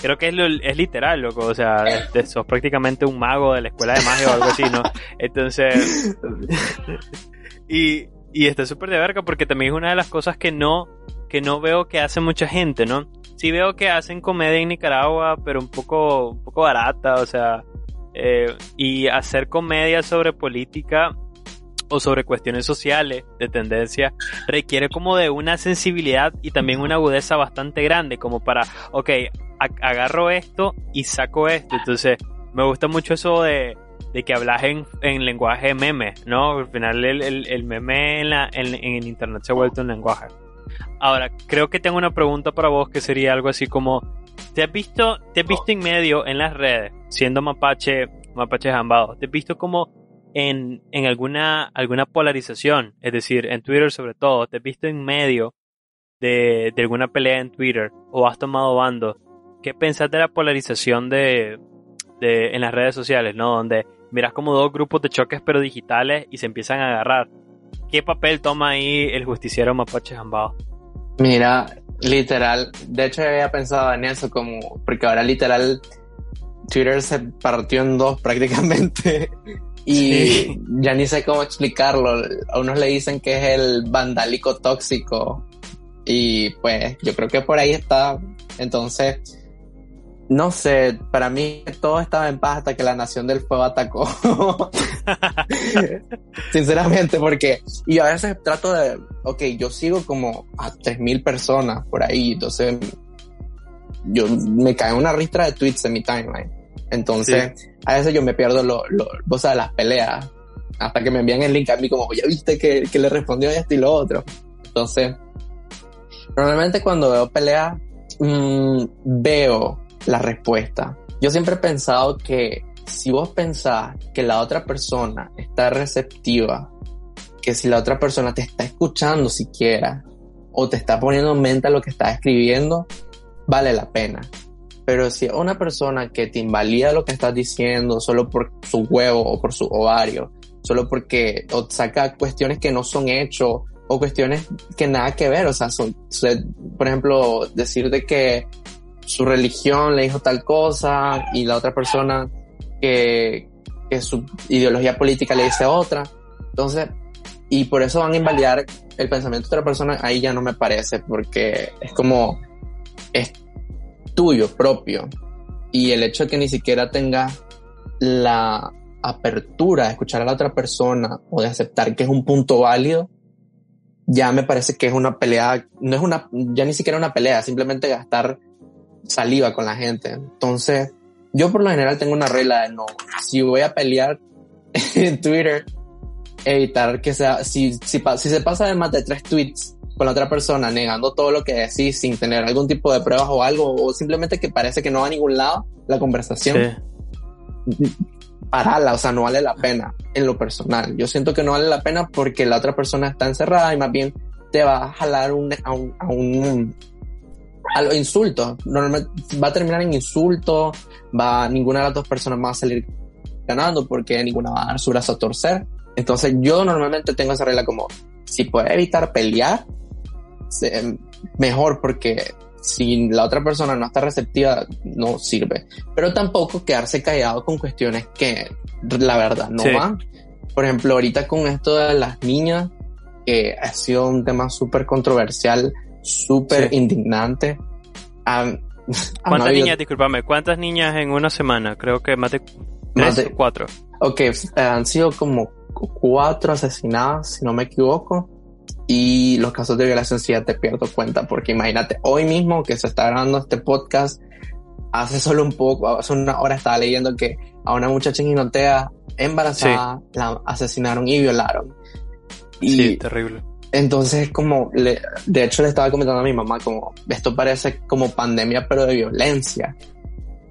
creo que es, es literal, loco. O sea, sos prácticamente un mago de la escuela de magia o algo así, ¿no? Entonces. y, y está súper de verga porque también es una de las cosas que no, que no veo que hace mucha gente, ¿no? Sí veo que hacen comedia en Nicaragua, pero un poco, un poco barata, o sea, eh, y hacer comedia sobre política o sobre cuestiones sociales de tendencia requiere como de una sensibilidad y también una agudeza bastante grande como para, ok, agarro esto y saco esto. Entonces, me gusta mucho eso de, de que hablas en, en lenguaje meme, ¿no? Al final el, el, meme en, la, en, el internet se ha vuelto un lenguaje. Ahora, creo que tengo una pregunta para vos que sería algo así como, ¿te has visto, te has visto en medio en las redes, siendo mapache, mapache jambado, te has visto como en, en alguna, alguna polarización, es decir, en Twitter sobre todo, te has visto en medio de, de alguna pelea en Twitter o has tomado bando? ¿Qué pensás de la polarización de, de, en las redes sociales, ¿no? Donde miras como dos grupos de choques pero digitales y se empiezan a agarrar. ¿Qué papel toma ahí el justiciero mapache jambao? Mira, literal, de hecho había pensado en eso como, porque ahora literal Twitter se partió en dos prácticamente y ya ni sé cómo explicarlo. A unos le dicen que es el vandálico tóxico y pues yo creo que por ahí está. Entonces, no sé, para mí todo estaba en paz hasta que la Nación del Fuego atacó. Sinceramente, porque, y a veces trato de, ok, yo sigo como a 3.000 personas por ahí, entonces yo me cae una ristra de tweets en mi timeline. Entonces, a veces yo me pierdo lo, lo, o sea, las peleas, hasta que me envían el link a mí como, ya viste que, que le respondió esto y lo otro. Entonces, normalmente cuando veo peleas, mmm, veo la respuesta. Yo siempre he pensado que si vos pensás que la otra persona está receptiva, que si la otra persona te está escuchando siquiera, o te está poniendo en mente lo que estás escribiendo, vale la pena. Pero si es una persona que te invalida lo que estás diciendo solo por su huevo o por su ovario, solo porque o saca cuestiones que no son hechos o cuestiones que nada que ver, o sea, por ejemplo, decir de que su religión le dijo tal cosa y la otra persona que, que su ideología política le dice otra. Entonces, y por eso van a invalidar el pensamiento de otra persona, ahí ya no me parece, porque es como, es tuyo, propio. Y el hecho de que ni siquiera tenga la apertura de escuchar a la otra persona o de aceptar que es un punto válido, ya me parece que es una pelea, no es una, ya ni siquiera una pelea, simplemente gastar saliva con la gente. Entonces, yo por lo general tengo una regla de no, si voy a pelear en Twitter, evitar que sea, si, si, si se pasa de más de tres tweets con la otra persona negando todo lo que decís sin tener algún tipo de pruebas o algo, o simplemente que parece que no va a ningún lado la conversación, parala, o sea, no vale la pena en lo personal. Yo siento que no vale la pena porque la otra persona está encerrada y más bien te va a jalar un, a un, a un a los insultos. Normalmente va a terminar en insultos, va, ninguna de las dos personas va a salir ganando porque ninguna va a dar su brazo a torcer. Entonces yo normalmente tengo esa regla como, si puede evitar pelear, mejor porque si la otra persona no está receptiva, no sirve. Pero tampoco quedarse callado con cuestiones que la verdad no van. Por ejemplo, ahorita con esto de las niñas, que ha sido un tema súper controversial, súper indignante. ¿Cuántas niñas, discúlpame, cuántas niñas en una semana? Creo que más de tres o cuatro. Ok, han sido como cuatro asesinadas, si no me equivoco. Y los casos de violación sí ya te pierdo cuenta, porque imagínate, hoy mismo que se está grabando este podcast, hace solo un poco, hace una hora estaba leyendo que a una muchacha en embarazada la asesinaron y violaron. Y sí, terrible. Entonces, como, le, de hecho le estaba comentando a mi mamá, como, esto parece como pandemia, pero de violencia.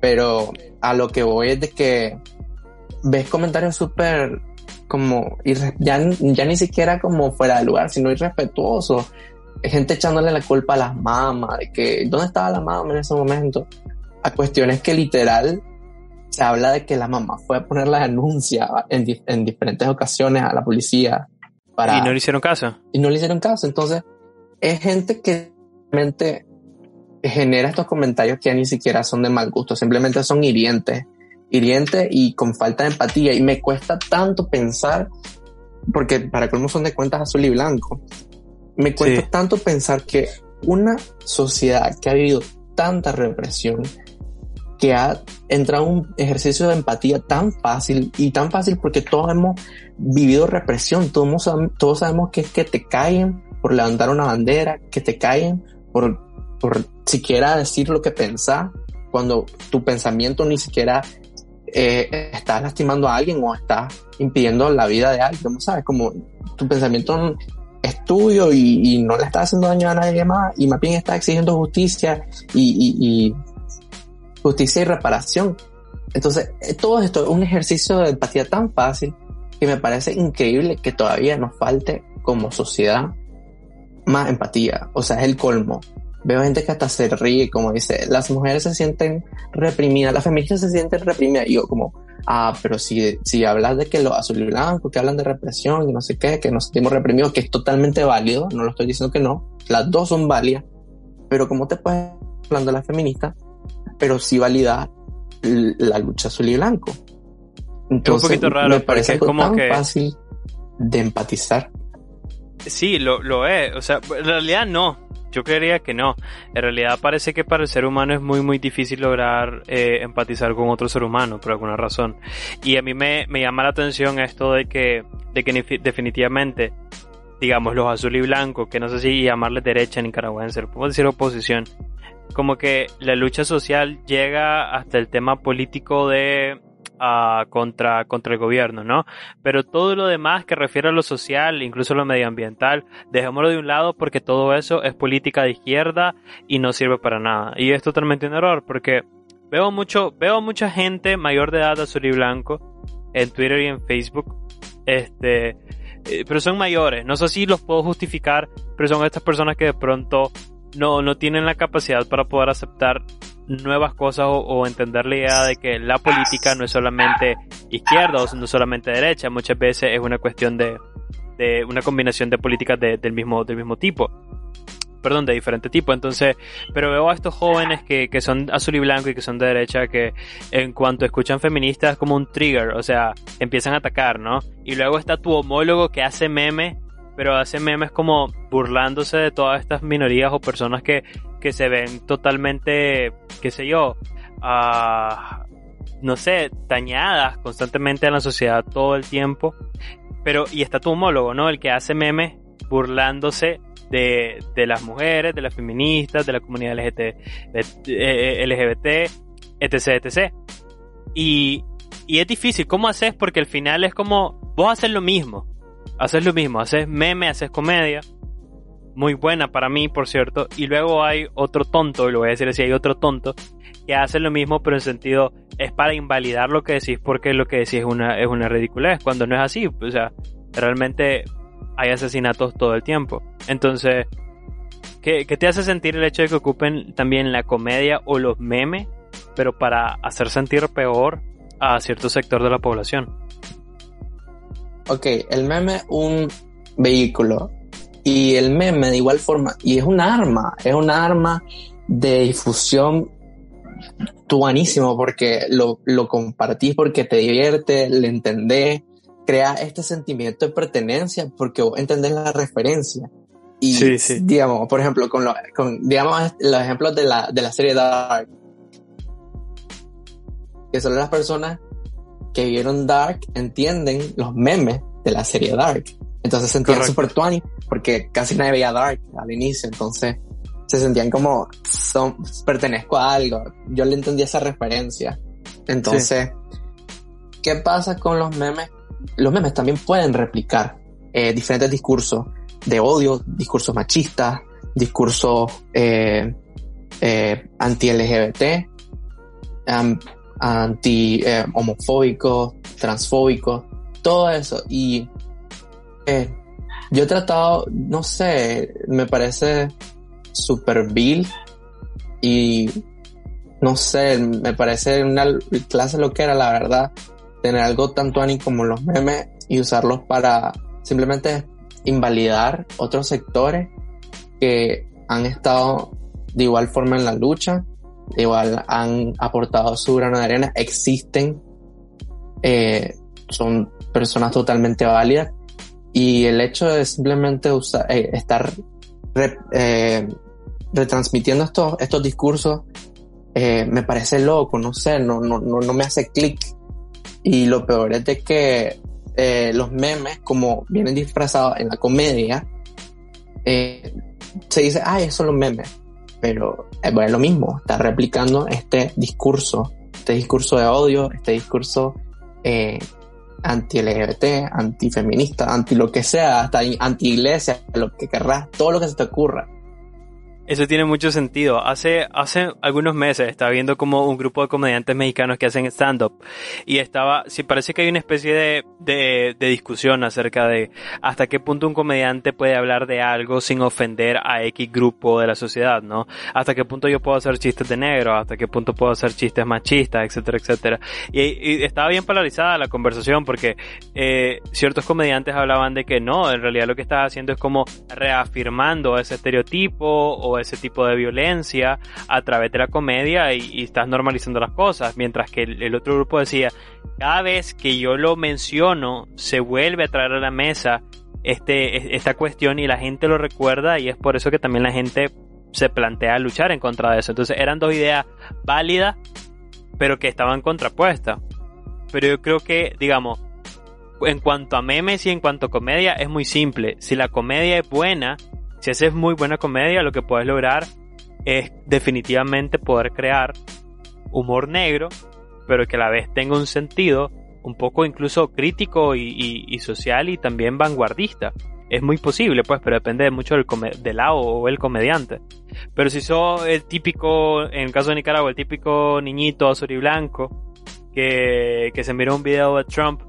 Pero a lo que voy es de que ves comentarios súper como ya, ya ni siquiera como fuera de lugar, sino irrespetuoso. Gente echándole la culpa a las mamás, de que dónde estaba la mamá en ese momento. A cuestiones que literal se habla de que la mamá fue a poner la denuncia en, en diferentes ocasiones a la policía. Para, y no le hicieron caso. Y no le hicieron caso. Entonces, es gente que realmente genera estos comentarios que ya ni siquiera son de mal gusto, simplemente son hirientes hiriente y con falta de empatía. Y me cuesta tanto pensar, porque para colmo son de cuentas azul y blanco, me cuesta tanto pensar que una sociedad que ha vivido tanta represión, que ha entrado en un ejercicio de empatía tan fácil y tan fácil porque todos hemos vivido represión, todos, todos sabemos que es que te caen por levantar una bandera, que te caen por, por siquiera decir lo que pensás, cuando tu pensamiento ni siquiera eh, estás lastimando a alguien o estás impidiendo la vida de alguien, ¿sabes? Como tu pensamiento es tuyo y, no le estás haciendo daño a nadie más y más bien estás exigiendo justicia y, justicia y reparación. Entonces, eh, todo esto es un ejercicio de empatía tan fácil que me parece increíble que todavía nos falte como sociedad más empatía. O sea, es el colmo veo gente que hasta se ríe, como dice, las mujeres se sienten reprimidas, las feministas se sienten reprimidas. Y yo como, ah, pero si, si hablas de que lo azul y blanco, que hablan de represión y no sé qué, que nos sentimos reprimidos, que es totalmente válido, no lo estoy diciendo que no, las dos son válidas, pero ¿cómo te puedes hablar de la feminista, pero sí validar la lucha azul y blanco? Entonces, es un poquito raro, me parece como tan fácil de empatizar. Sí, lo, lo es. O sea, en realidad no. Yo creería que no. En realidad parece que para el ser humano es muy muy difícil lograr eh, empatizar con otro ser humano por alguna razón. Y a mí me, me llama la atención esto de que, de que definitivamente, digamos, los azul y blanco, que no sé si llamarles derecha nicaragüense, puedo decir oposición, como que la lucha social llega hasta el tema político de contra, contra el gobierno, ¿no? Pero todo lo demás que refiere a lo social, incluso lo medioambiental, dejémoslo de un lado porque todo eso es política de izquierda y no sirve para nada. Y es totalmente un error porque veo mucho, veo mucha gente mayor de edad azul y blanco en Twitter y en Facebook, este, eh, pero son mayores. No sé si los puedo justificar, pero son estas personas que de pronto no, no tienen la capacidad para poder aceptar nuevas cosas o, entender la idea de que la política no es solamente izquierda o no solamente derecha, muchas veces es una cuestión de, de una combinación de políticas del, mismo, del mismo tipo. perdón, de diferente tipo. Entonces, pero veo a estos jóvenes que, que son azul y blanco y que son de derecha que en cuanto escuchan feministas como un trigger, o sea, empiezan a atacar, ¿no? Y luego está tu homólogo que hace memes pero hace memes como burlándose de todas estas minorías o personas que, que se ven totalmente, qué sé yo, uh, no sé, dañadas constantemente en la sociedad todo el tiempo. Pero, y está tu homólogo, ¿no? El que hace memes burlándose de, de las mujeres, de las feministas, de la comunidad LGBT, LGBT etc, etc. Y, y es difícil, ¿cómo haces? Porque al final es como, vos haces lo mismo, haces lo mismo, haces meme, haces comedia, muy buena para mí, por cierto, y luego hay otro tonto, y lo voy a decir así, hay otro tonto, que hace lo mismo, pero en sentido, es para invalidar lo que decís, porque lo que decís es una, es una ridiculez, cuando no es así, o sea, realmente hay asesinatos todo el tiempo. Entonces, ¿qué, ¿qué, te hace sentir el hecho de que ocupen también la comedia o los memes, pero para hacer sentir peor a cierto sector de la población? Ok, el meme un vehículo y el meme de igual forma, y es un arma, es un arma de difusión tuanísimo porque lo, lo compartís porque te divierte, le entendés, crea este sentimiento de pertenencia porque vos entendés la referencia. Y digamos, por ejemplo, con, lo, con digamos los ejemplos de la, de la serie Dark, que son las personas que vieron Dark entienden los memes de la serie Dark. Entonces se sentían super tuani porque casi nadie veía Dark al inicio, entonces se sentían como son, pertenezco a algo. Yo le entendí esa referencia. Entonces, ¿qué pasa con los memes? Los memes también pueden replicar eh, diferentes discursos de odio, discursos machistas, discursos eh, eh, anti-LGBT, anti-homofóbicos, transfóbicos, todo eso. Y yo he tratado, no sé, me parece super vil y no sé, me parece una clase lo que era la verdad tener algo tanto ani como los memes y usarlos para simplemente invalidar otros sectores que han estado de igual forma en la lucha, igual han aportado su grano de arena, existen, eh, son personas totalmente válidas y el hecho de simplemente usar, eh, estar eh, retransmitiendo estos, estos discursos eh, me parece loco, no sé, no, no, no, me hace clic. Y lo peor es de que eh, los memes, como vienen disfrazados en la comedia, se dice, ah, eso son los memes. Pero bueno, es lo mismo, está replicando este discurso, este discurso de odio, este discurso anti-LGBT, anti-feminista, anti lo que sea, hasta anti-iglesia, lo que querrás, todo lo que se te ocurra. Eso tiene mucho sentido. Hace, hace algunos meses estaba viendo como un grupo de comediantes mexicanos que hacen stand-up y estaba, sí, parece que hay una especie de, de, de, discusión acerca de hasta qué punto un comediante puede hablar de algo sin ofender a X grupo de la sociedad, ¿no? Hasta qué punto yo puedo hacer chistes de negro, hasta qué punto puedo hacer chistes machistas, etcétera, etcétera. Y, y estaba bien polarizada la conversación porque eh, ciertos comediantes hablaban de que no, en realidad lo que estás haciendo es como reafirmando ese estereotipo o ese tipo de violencia a través de la comedia y, estás normalizando las cosas, mientras que el, otro grupo decía, cada vez que yo lo menciono, se vuelve a traer a la mesa este, esta cuestión y la gente lo recuerda y es por eso que también la gente se plantea luchar en contra de eso. Entonces eran dos ideas válidas, pero que estaban contrapuestas. Pero yo creo que, digamos, en cuanto a memes y en cuanto a comedia, es muy simple. Si la comedia es buena, si haces muy buena comedia, lo que puedes lograr es definitivamente poder crear humor negro, pero que a la vez tenga un sentido un poco incluso crítico y, social y también vanguardista. Es muy posible, pues, pero depende mucho del, lado o el comediante. Pero si sos el típico, en el caso de Nicaragua, el típico niñito azul y blanco que, que se miró un video de Trump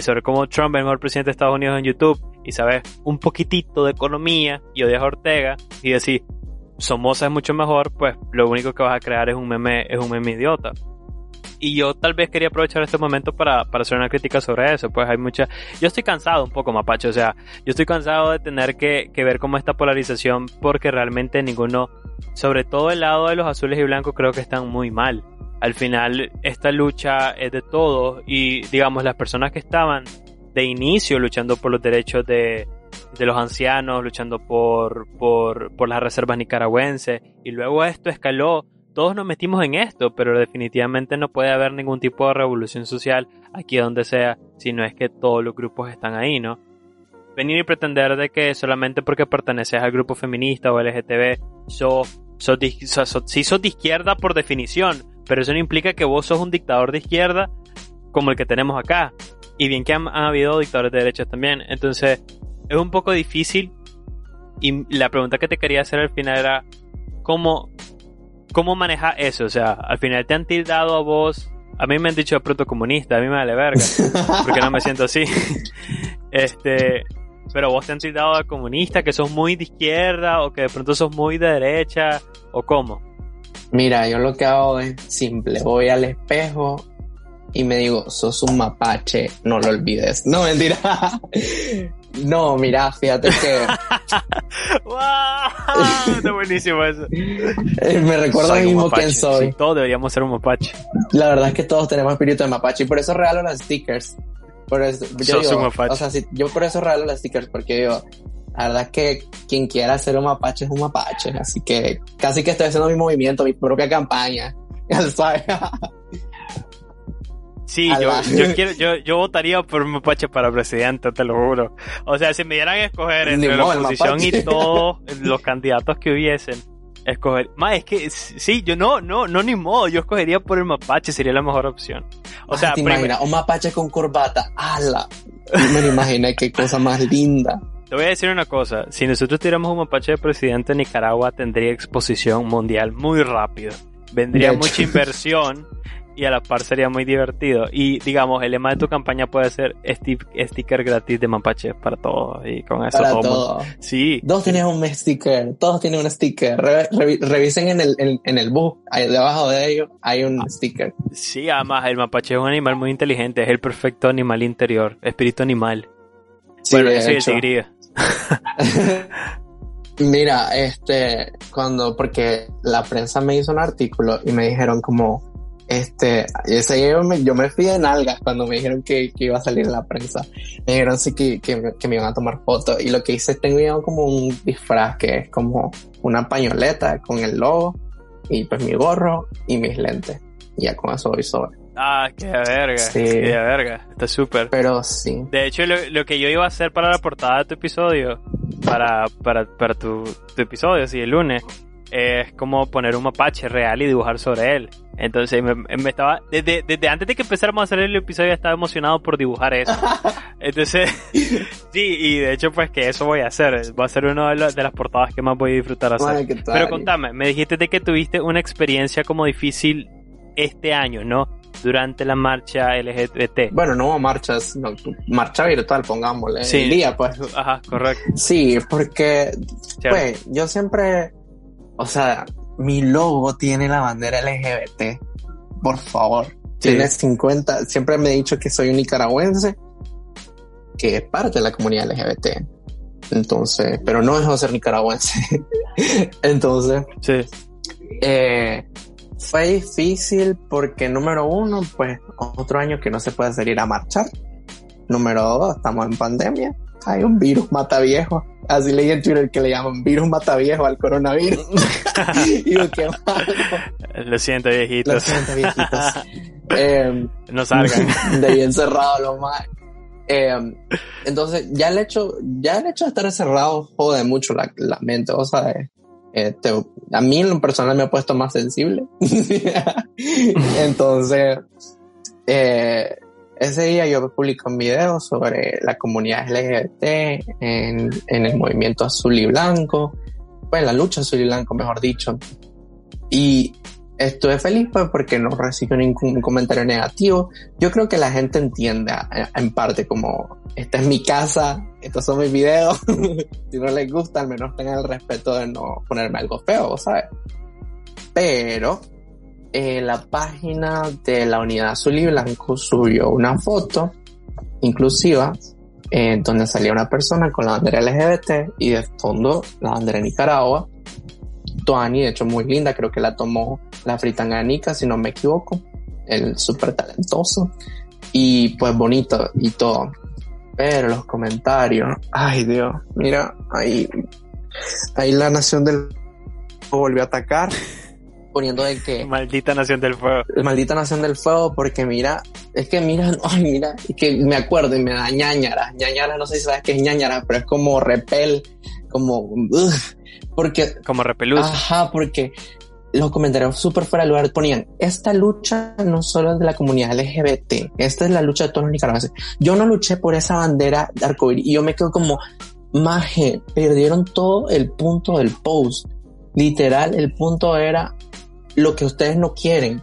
sobre cómo Trump es el mejor presidente de Estados Unidos en YouTube y sabes un poquitito de economía y odias a Ortega y decir Somoza es mucho mejor, pues lo único que vas a crear es un meme, es un meme idiota. y yo tal vez quería aprovechar este momento para, para hacer una crítica sobre eso. Pues hay mucha. Yo estoy cansado un poco, Mapache. O sea, yo estoy cansado de tener que, que ver cómo esta polarización, porque realmente ninguno, sobre todo el lado de los azules y blancos, creo que están muy mal. Al final, esta lucha es de todos y, digamos, las personas que estaban de inicio luchando por los derechos de, de los ancianos, luchando por, por, por las reservas nicaragüenses, y luego esto escaló todos nos metimos en esto, pero definitivamente no puede haber ningún tipo de revolución social aquí donde sea, si no es que todos los grupos están ahí, ¿no? Venir y pretender de que solamente porque perteneces al grupo feminista o LGTB, sos, sos, sos de izquierda por definición, pero eso no implica que vos sos un dictador de izquierda como el que tenemos acá. Y bien que han, han habido dictadores de derecha también. Entonces, es un poco difícil. Y la pregunta que te quería hacer al final era, ¿cómo, ¿cómo maneja eso? O sea, al final te han tildado a vos. A mí me han dicho de pronto comunista, a mí me vale verga, porque no me siento así. este, pero vos te han tildado a comunista, que sos muy de izquierda, o que de pronto sos muy de derecha, o cómo. Mira, yo lo que hago es simple, voy al espejo y me digo, sos un mapache, no lo olvides. No, mentira. No, mira, fíjate que. ¡Wow! Está buenísimo eso. Eh, me recuerda a mismo quién soy. todos deberíamos ser un mapache. La verdad es que todos tenemos espíritu de mapache y por eso regalo los stickers. Por eso, yo digo, mapache. O sea, yo por eso regalo los stickers porque yo, la verdad es que quien quiera ser un mapache es un mapache. Así que casi que estoy haciendo mi movimiento, mi propia campaña. Sabes. Sí, yo, yo, quiero, yo, yo votaría por un mapache para presidente, te lo juro. O sea, si me dieran a escoger entre la oposición y todos los candidatos que hubiesen, escoger. Más es que sí, yo no, no, no ni modo, yo escogería por el mapache, sería la mejor opción. O sea, te imaginas, un mapache con corbata, ala. me lo imaginé, qué cosa más linda. Te voy a decir una cosa, si nosotros tuviéramos un mapache de presidente, Nicaragua tendría exposición mundial muy rápido. Vendría mucha inversión y a la par sería muy divertido. Y digamos, el lema de tu campaña puede ser sticker gratis de mapache para todos. Y con eso para todo. Sí. Dos tienen un sticker, todos tienen un sticker. revisen en el, en, el bus, ahí debajo de ellos hay un ah. sticker. Sí, además el mapache es un animal muy inteligente, es el perfecto animal interior, espíritu animal. Sí, bueno, el Mira, este, cuando, porque la prensa me hizo un artículo y me dijeron como, este, ese yo me, yo me fui de nalgas cuando me dijeron que, que, iba a salir en la prensa. Me dijeron sí que, que, que me iban a tomar fotos. Y lo que hice es tengo como un disfraz que es como una pañoleta con el logo y pues mi gorro y mis lentes. Y ya con eso voy sobre. Ah, qué verga. Sí. Qué verga. Está súper. Pero sí. De hecho, lo, lo, que yo iba a hacer para la portada de tu episodio, para, para, para tu, tu episodio, sí, el lunes, es como poner un mapache real y dibujar sobre él. Entonces me, me estaba, desde, desde, antes de que empezáramos a hacer el episodio estaba emocionado por dibujar eso. Entonces, sí, y de hecho pues que eso voy a hacer. Va a ser una de, de las portadas que más voy a disfrutar hacer. Pero contame, me dijiste de que tuviste una experiencia como difícil este año, ¿no? Durante la marcha LGBT. Bueno, no marchas, no, marcha virtual, pongámosle. Sí. El día, pues. Ajá, correcto. Sí, porque, pues, yo siempre o sea, mi logo tiene la bandera LGBT. Por favor. Tiene 50. Siempre me he dicho que soy un nicaragüense que es parte de la comunidad LGBT. Entonces, pero no dejo de ser nicaragüense. Entonces, sí. Eh, fue difícil porque número uno, pues otro año que no se puede salir a marchar. Número dos, estamos en pandemia hay un virus mata viejo. Así leí en Twitter que le llaman virus mata viejo al coronavirus. y digo, qué malo. Lo siento, viejitos. Lo siento, viejitos. eh, no salgan. de bien cerrado lo más. Eh, entonces, ya el hecho, ya el hecho de estar encerrado jode mucho la, la mente, o sea, eh, a mí en lo personal me ha puesto más sensible. entonces, eh, ese día yo publico un video sobre la comunidad LGBT en, el movimiento azul y blanco, pues la lucha azul y blanco, mejor dicho. Y estuve feliz pues, porque no recibí ningún comentario negativo. Yo creo que la gente entiende en parte como, esta es mi casa, estos son mis videos. si no les gusta, al menos tengan el respeto de no ponerme algo feo, ¿sabes? Pero eh, la página de la Unidad Azul y Blanco subió una foto inclusiva eh, donde salía una persona con la bandera LGBT y de fondo la bandera de Nicaragua. Toani, de hecho, muy linda, creo que la tomó la fritanganica, si no me equivoco. El súper talentoso. Y pues bonito y todo. Pero los comentarios, ay Dios, mira, ahí, ahí la nación del volvió a atacar poniendo de que... Maldita Nación del Fuego. Maldita Nación del Fuego, porque mira, es que mira, ay, mira, es que me acuerdo y me da ñañara. ñañara, no sé si sabes qué es ñañara, pero es como repel, como... porque... Como repelús. Ajá, porque los comentarios súper fuera de lugar ponían, esta lucha no solo es de la comunidad LGBT, esta es la lucha de todos los nicaragüenses. Yo no luché por esa bandera de arcoíris y yo me quedo como, maje, perdieron todo el punto del post. Literal, el punto era lo que ustedes no quieren,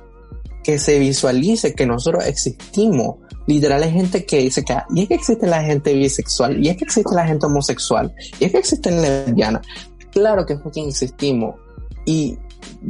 que se visualice que nosotros existimos. Literal hay gente que dice que, y es que existe la gente bisexual, y es que existe la gente homosexual, y es que existen lesbianas. Claro que que existimos. Y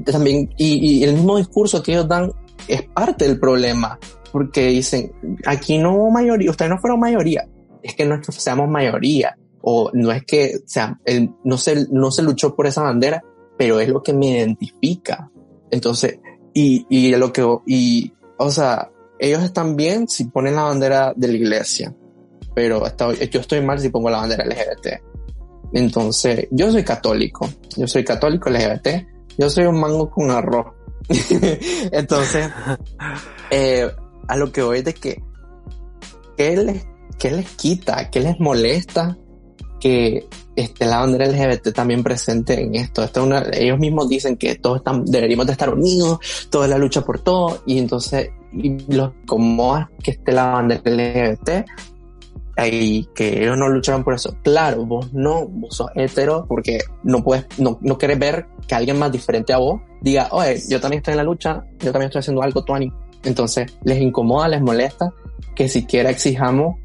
también, y, el mismo discurso que ellos dan es parte del problema, porque dicen, aquí no hubo mayoría, ustedes no fueron mayoría, es que no es que seamos mayoría, o no es que sea, no, se, no se luchó por esa bandera, pero es lo que me identifica. Entonces, y, y lo que, y, o sea, ellos están bien si ponen la bandera de la iglesia, pero yo estoy mal si pongo la bandera LGBT. Entonces, yo soy católico, yo soy católico LGBT, yo soy un mango con arroz. Entonces, eh, a lo que voy es de que, ¿qué les, qué les quita? ¿Qué les molesta? Que este, la bandera LGBT también presente en esto. esto una, ellos mismos dicen que todos están, deberíamos de estar unidos, toda la lucha por todo, y entonces y los como que esté la bandera LGBT y que ellos no lucharon por eso. Claro, vos no, vos sos hetero porque no puedes, no, no quieres ver que alguien más diferente a vos diga, oye, yo también estoy en la lucha, yo también estoy haciendo algo, Tuani. Entonces, les incomoda, les molesta que siquiera exijamos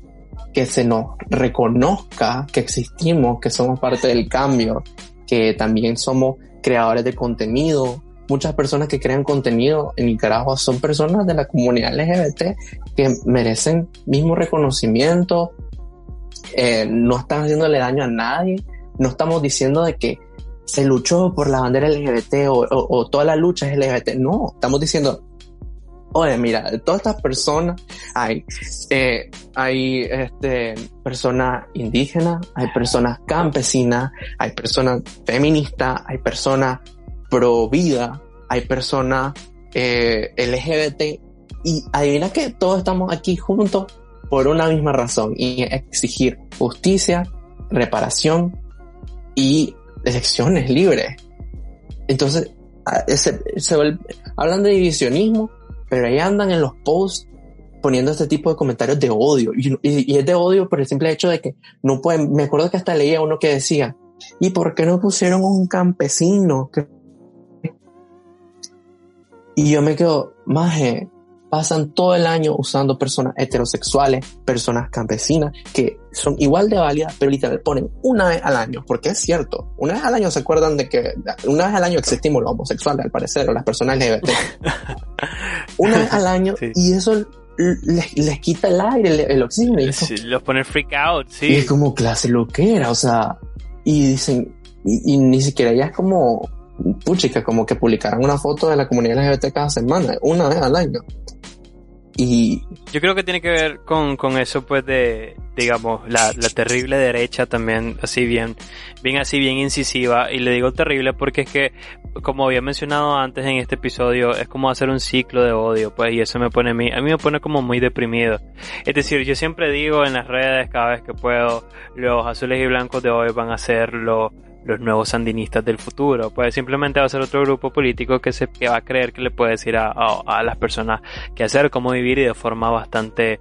que se nos reconozca que existimos, que somos parte del cambio, que también somos creadores de contenido. Muchas personas que crean contenido en Nicaragua son personas de la comunidad LGBT que merecen mismo reconocimiento, eh, no están haciéndole daño a nadie, no estamos diciendo de que se luchó por la bandera LGBT o, o toda la lucha LGBT, no, estamos diciendo oye, mira, todas estas personas, hay, eh, hay este, personas indígenas, hay personas campesinas, hay personas feministas, hay personas pro vida, hay personas eh, LGBT, y adivina que todos estamos aquí juntos por una misma razón, y exigir justicia, reparación y elecciones libres. Entonces, se, se, hablan de divisionismo, pero ahí andan en los posts poniendo este tipo de comentarios de odio. Y, es de odio por el simple hecho de que no pueden, me acuerdo que hasta leía uno que decía, ¿y por qué no pusieron un campesino? Y yo me quedo, maje, pasan todo el año usando personas heterosexuales, personas campesinas, que son igual de válidas, pero literal ponen una vez al año, porque es cierto, una vez al año se acuerdan de que una vez al año existimos los homosexuales, al parecer, o las personas LGBT. una vez al año, y eso les, quita el aire, el, oxígeno. Y los pone freak out, sí. Y es como clase loquera, o sea, y dicen, y, y ni siquiera ya es como, puchica, como que publicaran una foto de la comunidad LGBT cada semana, una vez al año. Y yo creo que tiene que ver con, con eso, pues, de, digamos, la, la, terrible derecha también, así bien, bien así, bien incisiva. Y le digo terrible porque es que, como había mencionado antes en este episodio, es como hacer un ciclo de odio, pues, y eso me pone a mí, a mí me pone como muy deprimido. Es decir, yo siempre digo en las redes, cada vez que puedo, los azules y blancos de hoy van a ser lo los nuevos sandinistas del futuro. Pues simplemente va a ser otro grupo político que, se, va a creer que le puede decir a, a, las personas qué hacer, cómo vivir y de forma bastante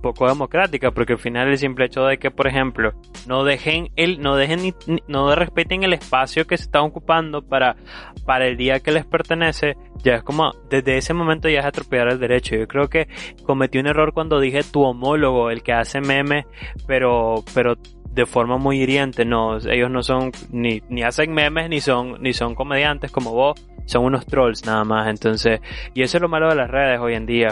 poco democrática, porque al final el simple hecho de que, por ejemplo, no dejen el, no dejen ni, no respeten el espacio que se está ocupando para, para el día que les pertenece, ya es como, desde ese momento ya es atropellar el derecho. Yo creo que cometí un error cuando dije tu homólogo, el que hace meme, pero, pero de forma muy hiriente, no, ellos no son ni, ni hacen memes ni son, ni son comediantes como vos, son unos trolls nada más. Entonces, y eso es lo malo de las redes hoy en día.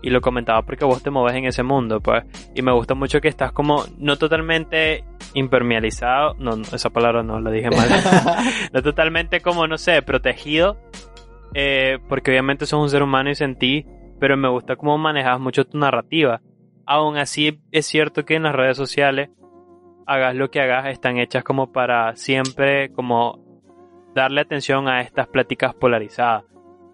Y lo comentaba porque vos te moves en ese mundo, pues. Y me gusta mucho que estás como, no totalmente impermealizado, no, esa palabra no la dije mal, no totalmente como, no sé, protegido, eh, porque obviamente sos un ser humano y sentí, pero me gusta cómo manejas mucho tu narrativa. Aún así es cierto que en las redes sociales hagas lo que hagas están hechas como para siempre como darle atención a estas pláticas polarizadas.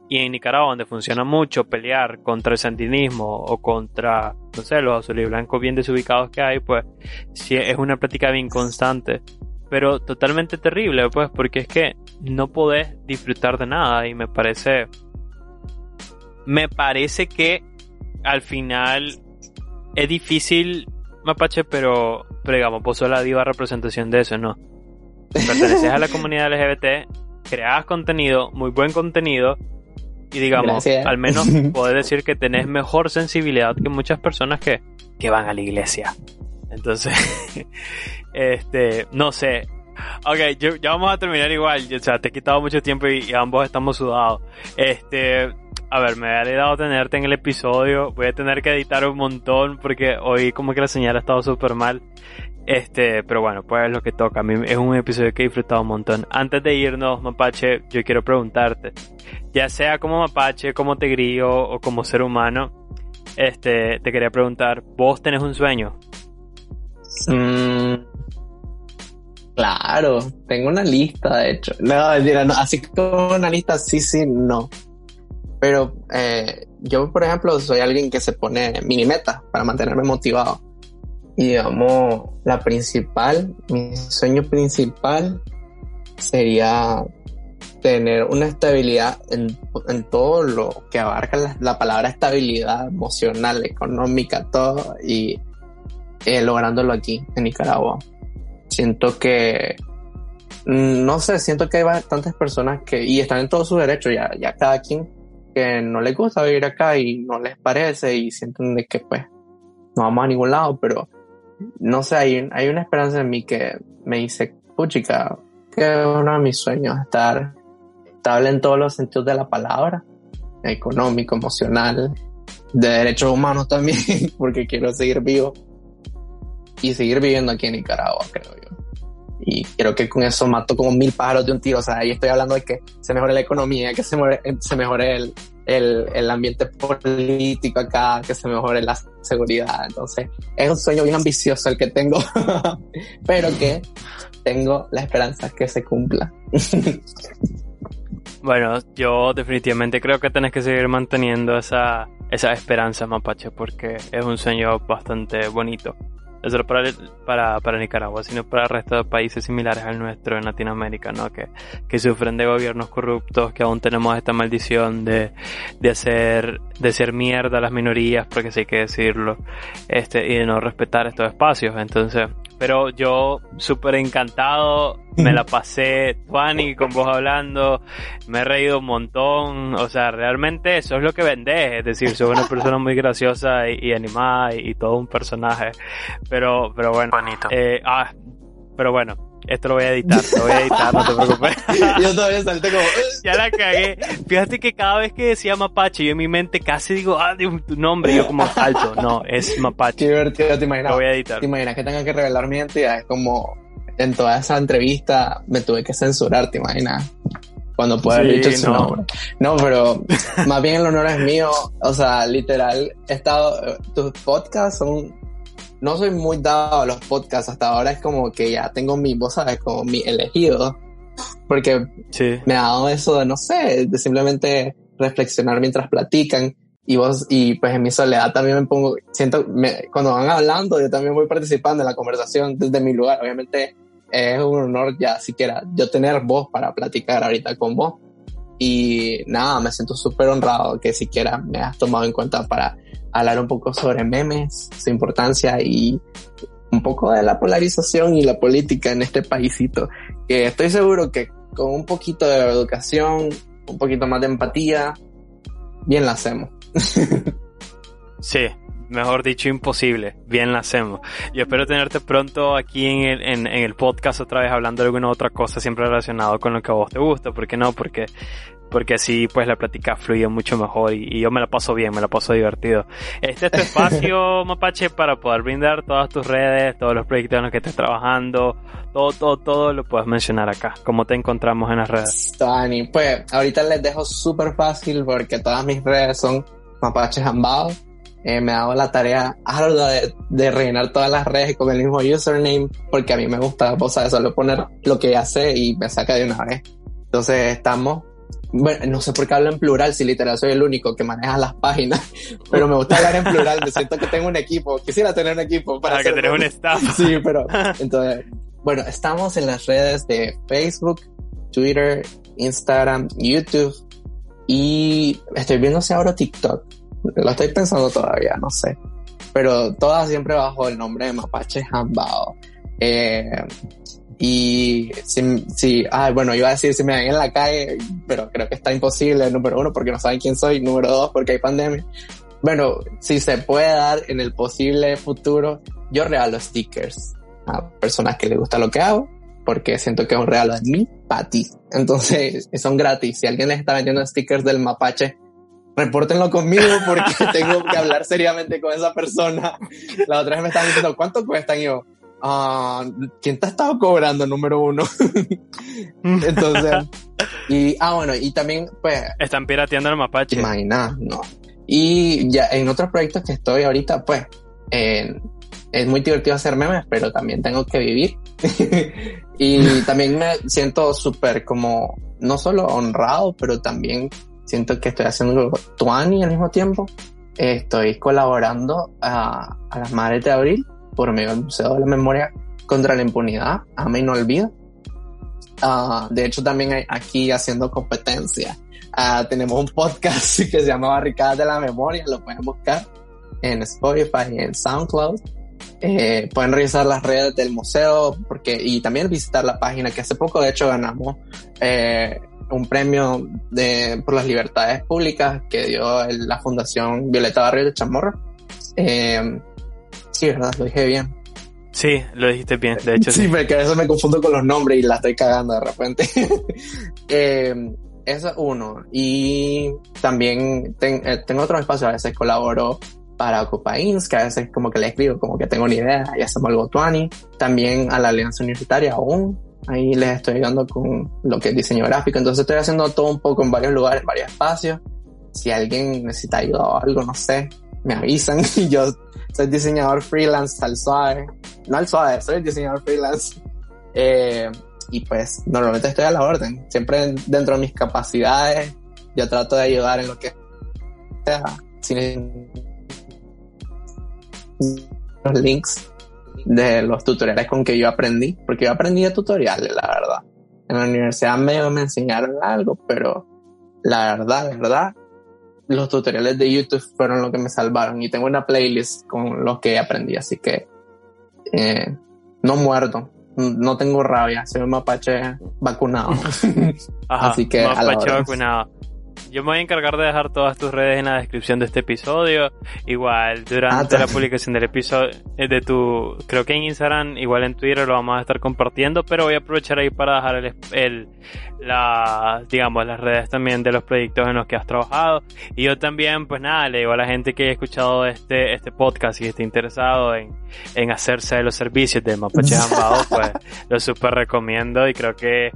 Y en Nicaragua, donde funciona mucho pelear contra el sandinismo o contra, no sé, los azules y blancos bien desubicados que hay, pues sí es una plática bien constante. Pero totalmente terrible, pues, porque es que no podés disfrutar de nada y me parece... Me parece que al final es difícil, Mapache, pero, pero digamos, vos sos la diva representación de eso, ¿no? Perteneces a la comunidad LGBT, creas contenido, muy buen contenido, y digamos, al menos puedes decir que tenés mejor sensibilidad que muchas personas que, que van a la iglesia. Entonces, este, no sé. Ok, ya vamos a terminar igual. O sea, te he quitado mucho tiempo y, ambos estamos sudados. Este, a ver, me ha dado tenerte en el episodio. Voy a tener que editar un montón porque hoy como que la señal ha estado súper mal. Este, pero bueno, pues es lo que toca. A mí es un episodio que he disfrutado un montón. Antes de irnos, Mapache, yo quiero preguntarte, ya sea como Mapache, como Tegrío o como ser humano, este, te quería preguntar, ¿vos tenés un sueño? Mm, claro, tengo una lista, de hecho. No, no, así como una lista, sí, sí, no. Pero eh, yo, por ejemplo, soy alguien que se pone mini metas para mantenerme motivado. Y digamos, la principal, mi sueño principal sería tener una estabilidad en, en todo lo que abarca la, palabra estabilidad emocional, económica, todo, y eh, lográndolo aquí, en Nicaragua. Siento que, mm, no sé, siento que hay bastantes personas que, y están en todo su derecho, ya, ya cada quien que no les gusta vivir acá y no les parece y sienten de que pues no vamos a ningún lado, pero no sé, hay, hay una esperanza en mí que me dice, puchica, que uno de mis sueños, estar estable en todos los sentidos de la palabra, económico, emocional, de derechos humanos también, porque quiero seguir vivo y seguir viviendo aquí en Nicaragua, creo yo. Y creo que con eso mato como mil pájaros de un tiro. O sea, ahí estoy hablando de que se mejore la economía, que se mejore, se mejore el, el, el, ambiente político acá, que se mejore la seguridad. Entonces, es un sueño bien ambicioso el que tengo, pero que tengo la esperanza que se cumpla. bueno, yo definitivamente creo que tenés que seguir manteniendo esa, esa esperanza, Mapache, porque es un sueño bastante bonito no solo para, para, para, Nicaragua, sino para el resto de países similares al nuestro en Latinoamérica, ¿no? Que, que sufren de gobiernos corruptos, que aún tenemos esta maldición de, de hacer, de ser mierda a las minorías, porque sí hay que decirlo, este, y de no respetar estos espacios. Entonces, pero yo súper encantado, me la pasé Tuani con vos hablando, me he reído un montón, o sea, realmente eso es lo que vendés, es decir, soy una persona muy graciosa y, animada y, todo un personaje, pero, pero bueno, eh, ah, pero bueno, esto lo voy a editar, lo voy a editar, no te preocupes. yo todavía salté como... ya la cagué. Fíjate que cada vez que decía Mapache, yo en mi mente casi digo, ah, tu nombre, yo como alto. No, es Mapache. Qué divertido, te imaginas. Lo voy a editar. Te imaginas que tenga que revelar mi identidad. Es como, en toda esa entrevista me tuve que censurar, te imaginas. Cuando pueda haber dicho su nombre. No, pero más bien el honor es mío. O sea, literal, he estado, tus podcasts son no soy muy dado a los podcasts hasta ahora, es como que ya tengo mi, voz sabes, como mi elegido, porque me ha dado eso de, no sé, de simplemente reflexionar mientras platican. Y vos, y pues en mi soledad también me pongo, siento, me, cuando van hablando, yo también voy participando en la conversación desde mi lugar, obviamente es un honor ya siquiera yo tener voz para platicar ahorita con vos. Y nada, me siento súper honrado que siquiera me has tomado en cuenta para hablar un poco sobre memes, su importancia y un poco de la polarización y la política en este paísito. Que estoy seguro que con un poquito de educación, un poquito más de empatía, bien la hacemos. sí, mejor dicho, imposible. Bien la hacemos. Yo espero tenerte pronto aquí en el, en, en el podcast otra vez hablando de alguna otra cosa siempre relacionado con lo que a vos te gusta. ¿Por qué no? Porque porque así pues la plática fluye mucho mejor y, yo me la paso bien, me la paso divertido. Este es tu espacio, Mapache, para poder brindar todas tus redes, todos los proyectos en los que estés trabajando, todo, todo, todo lo puedes mencionar acá. ¿Cómo te encontramos en las redes? Tony, pues ahorita les dejo súper fácil porque todas mis redes son Mapache Jambao. Eh, me hago la tarea ardua de, de, rellenar todas las redes con el mismo username porque a mí me gusta, o sea, solo poner lo que ya sé y me saca de una vez. Entonces estamos bueno, no sé por qué hablo en plural si literal soy el único que maneja las páginas, pero me gusta hablar en plural, me siento que tengo un equipo, quisiera tener un equipo para, que tener un staff. Sí, pero entonces, bueno, estamos en las redes de Facebook, Twitter, Instagram, YouTube y estoy viendo si abro TikTok. Lo estoy pensando todavía, no sé. Pero todas siempre bajo el nombre de Mapache Hambao. Eh, y si, si, ah, bueno, iba a decir si me ven en la calle, pero creo que está imposible, número uno, porque no saben quién soy, número dos, porque hay pandemia. Bueno, si se puede dar en el posible futuro, yo regalo stickers a personas que les gusta lo que hago, porque siento que es un regalo de mí para ti. Entonces, son gratis. Si alguien les está vendiendo stickers del mapache, repórtenlo conmigo porque tengo que hablar seriamente con esa persona. La otra vez me estaban diciendo, ¿cuánto cuestan? Y yo, uh, ¿quién te ha estado cobrando número uno? Entonces, y, ah, bueno, y también, pues... Están pirateando el mapache. Imagina, no. Y ya en otros proyectos que estoy ahorita, pues, es muy divertido hacer memes, pero también tengo que vivir. y también me siento súper como, no solo honrado, pero también siento que estoy haciendo tuani al mismo tiempo. Estoy colaborando a, a las Madres de Abril por medio del Museo de la Memoria contra la Impunidad, Ama y No Olvida. Uh, de hecho, también aquí haciendo competencia. Uh, tenemos un podcast que se llama Barricadas de la Memoria, lo pueden buscar en Spotify y en SoundCloud. Eh, pueden revisar las redes del museo porque, y también visitar la página que hace poco de hecho ganamos eh, un premio de, por las libertades públicas que dio la Fundación Violeta Barrio de Chamorro. Eh, Sí, ¿verdad? Lo dije bien. Sí, lo dijiste bien, de hecho. Sí, porque a veces me confundo con los nombres y la estoy cagando de repente. eh, eso es uno. Y también eh, tengo otros espacios, a veces colaboro para Ocupains, que a veces como que le escribo como que tengo una idea y hacemos algo tuani. También a la Alianza Universitaria aún. Ahí les estoy ayudando con lo que es diseño gráfico. Entonces estoy haciendo todo un poco en varios lugares, en varios espacios. Si alguien necesita ayuda o algo, no sé, me avisan y yo soy diseñador freelance al suave. No al suave, soy diseñador freelance. Eh, y pues normalmente estoy a la orden. Siempre dentro de mis capacidades, yo trato de ayudar en lo que sea. Sin los links de los tutoriales con que yo aprendí, porque yo aprendí de tutoriales, la verdad. En la universidad medio me enseñaron algo, pero la verdad, la verdad, los tutoriales de YouTube fueron lo que me salvaron y tengo una playlist con lo que aprendí, así que eh, no muerto, no tengo rabia, soy un mapache vacunado. así que mapache vacunado. Yo me voy a encargar de dejar todas tus redes en la descripción de este episodio. Igual, durante ah, la publicación del episodio, eh, de tu, creo que en Instagram, igual en Twitter lo vamos a estar compartiendo, pero voy a aprovechar ahí para dejar el, el la, digamos, las redes también de los proyectos en los que has trabajado. Y yo también, pues nada, le digo a la gente que haya escuchado este, este podcast y esté interesado en, en hacerse de los servicios de Mapache Ambado, pues lo súper recomiendo y creo que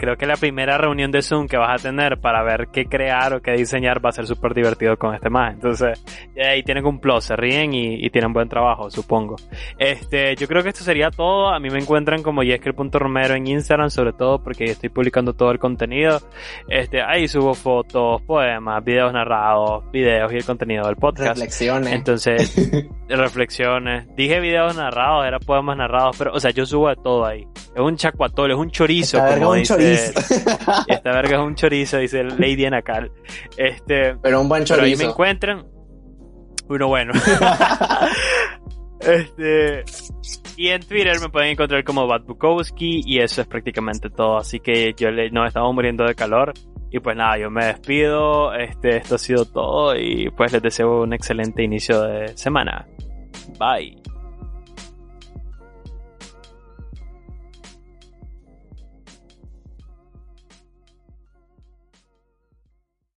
creo que la primera reunión de Zoom que vas a tener para ver qué crear o qué diseñar va a ser súper divertido con este más. Entonces, ahí tienen un plus, se ríen y, tienen buen trabajo, supongo. Este, yo creo que esto sería todo. A mí me encuentran como Romero en Instagram, sobre todo porque estoy publicando todo el contenido. Este, ahí subo fotos, poemas, videos narrados, videos y el contenido del podcast. Reflexiones. Entonces, reflexiones. Dije videos narrados, era poemas narrados, pero, o sea, yo subo de todo ahí. Es un chacuatol, es un chorizo, como dice. esta verga es un chorizo, dice Lady Anacal. Este, pero un buen chorizo. Pero ahí me encuentran. Uno bueno. este. Y en Twitter me pueden encontrar como Bad Bukowski y eso es prácticamente todo. Así que yo le, no estamos muriendo de calor. Y pues nada, yo me despido. Este, esto ha sido todo y pues les deseo un excelente inicio de semana. Bye.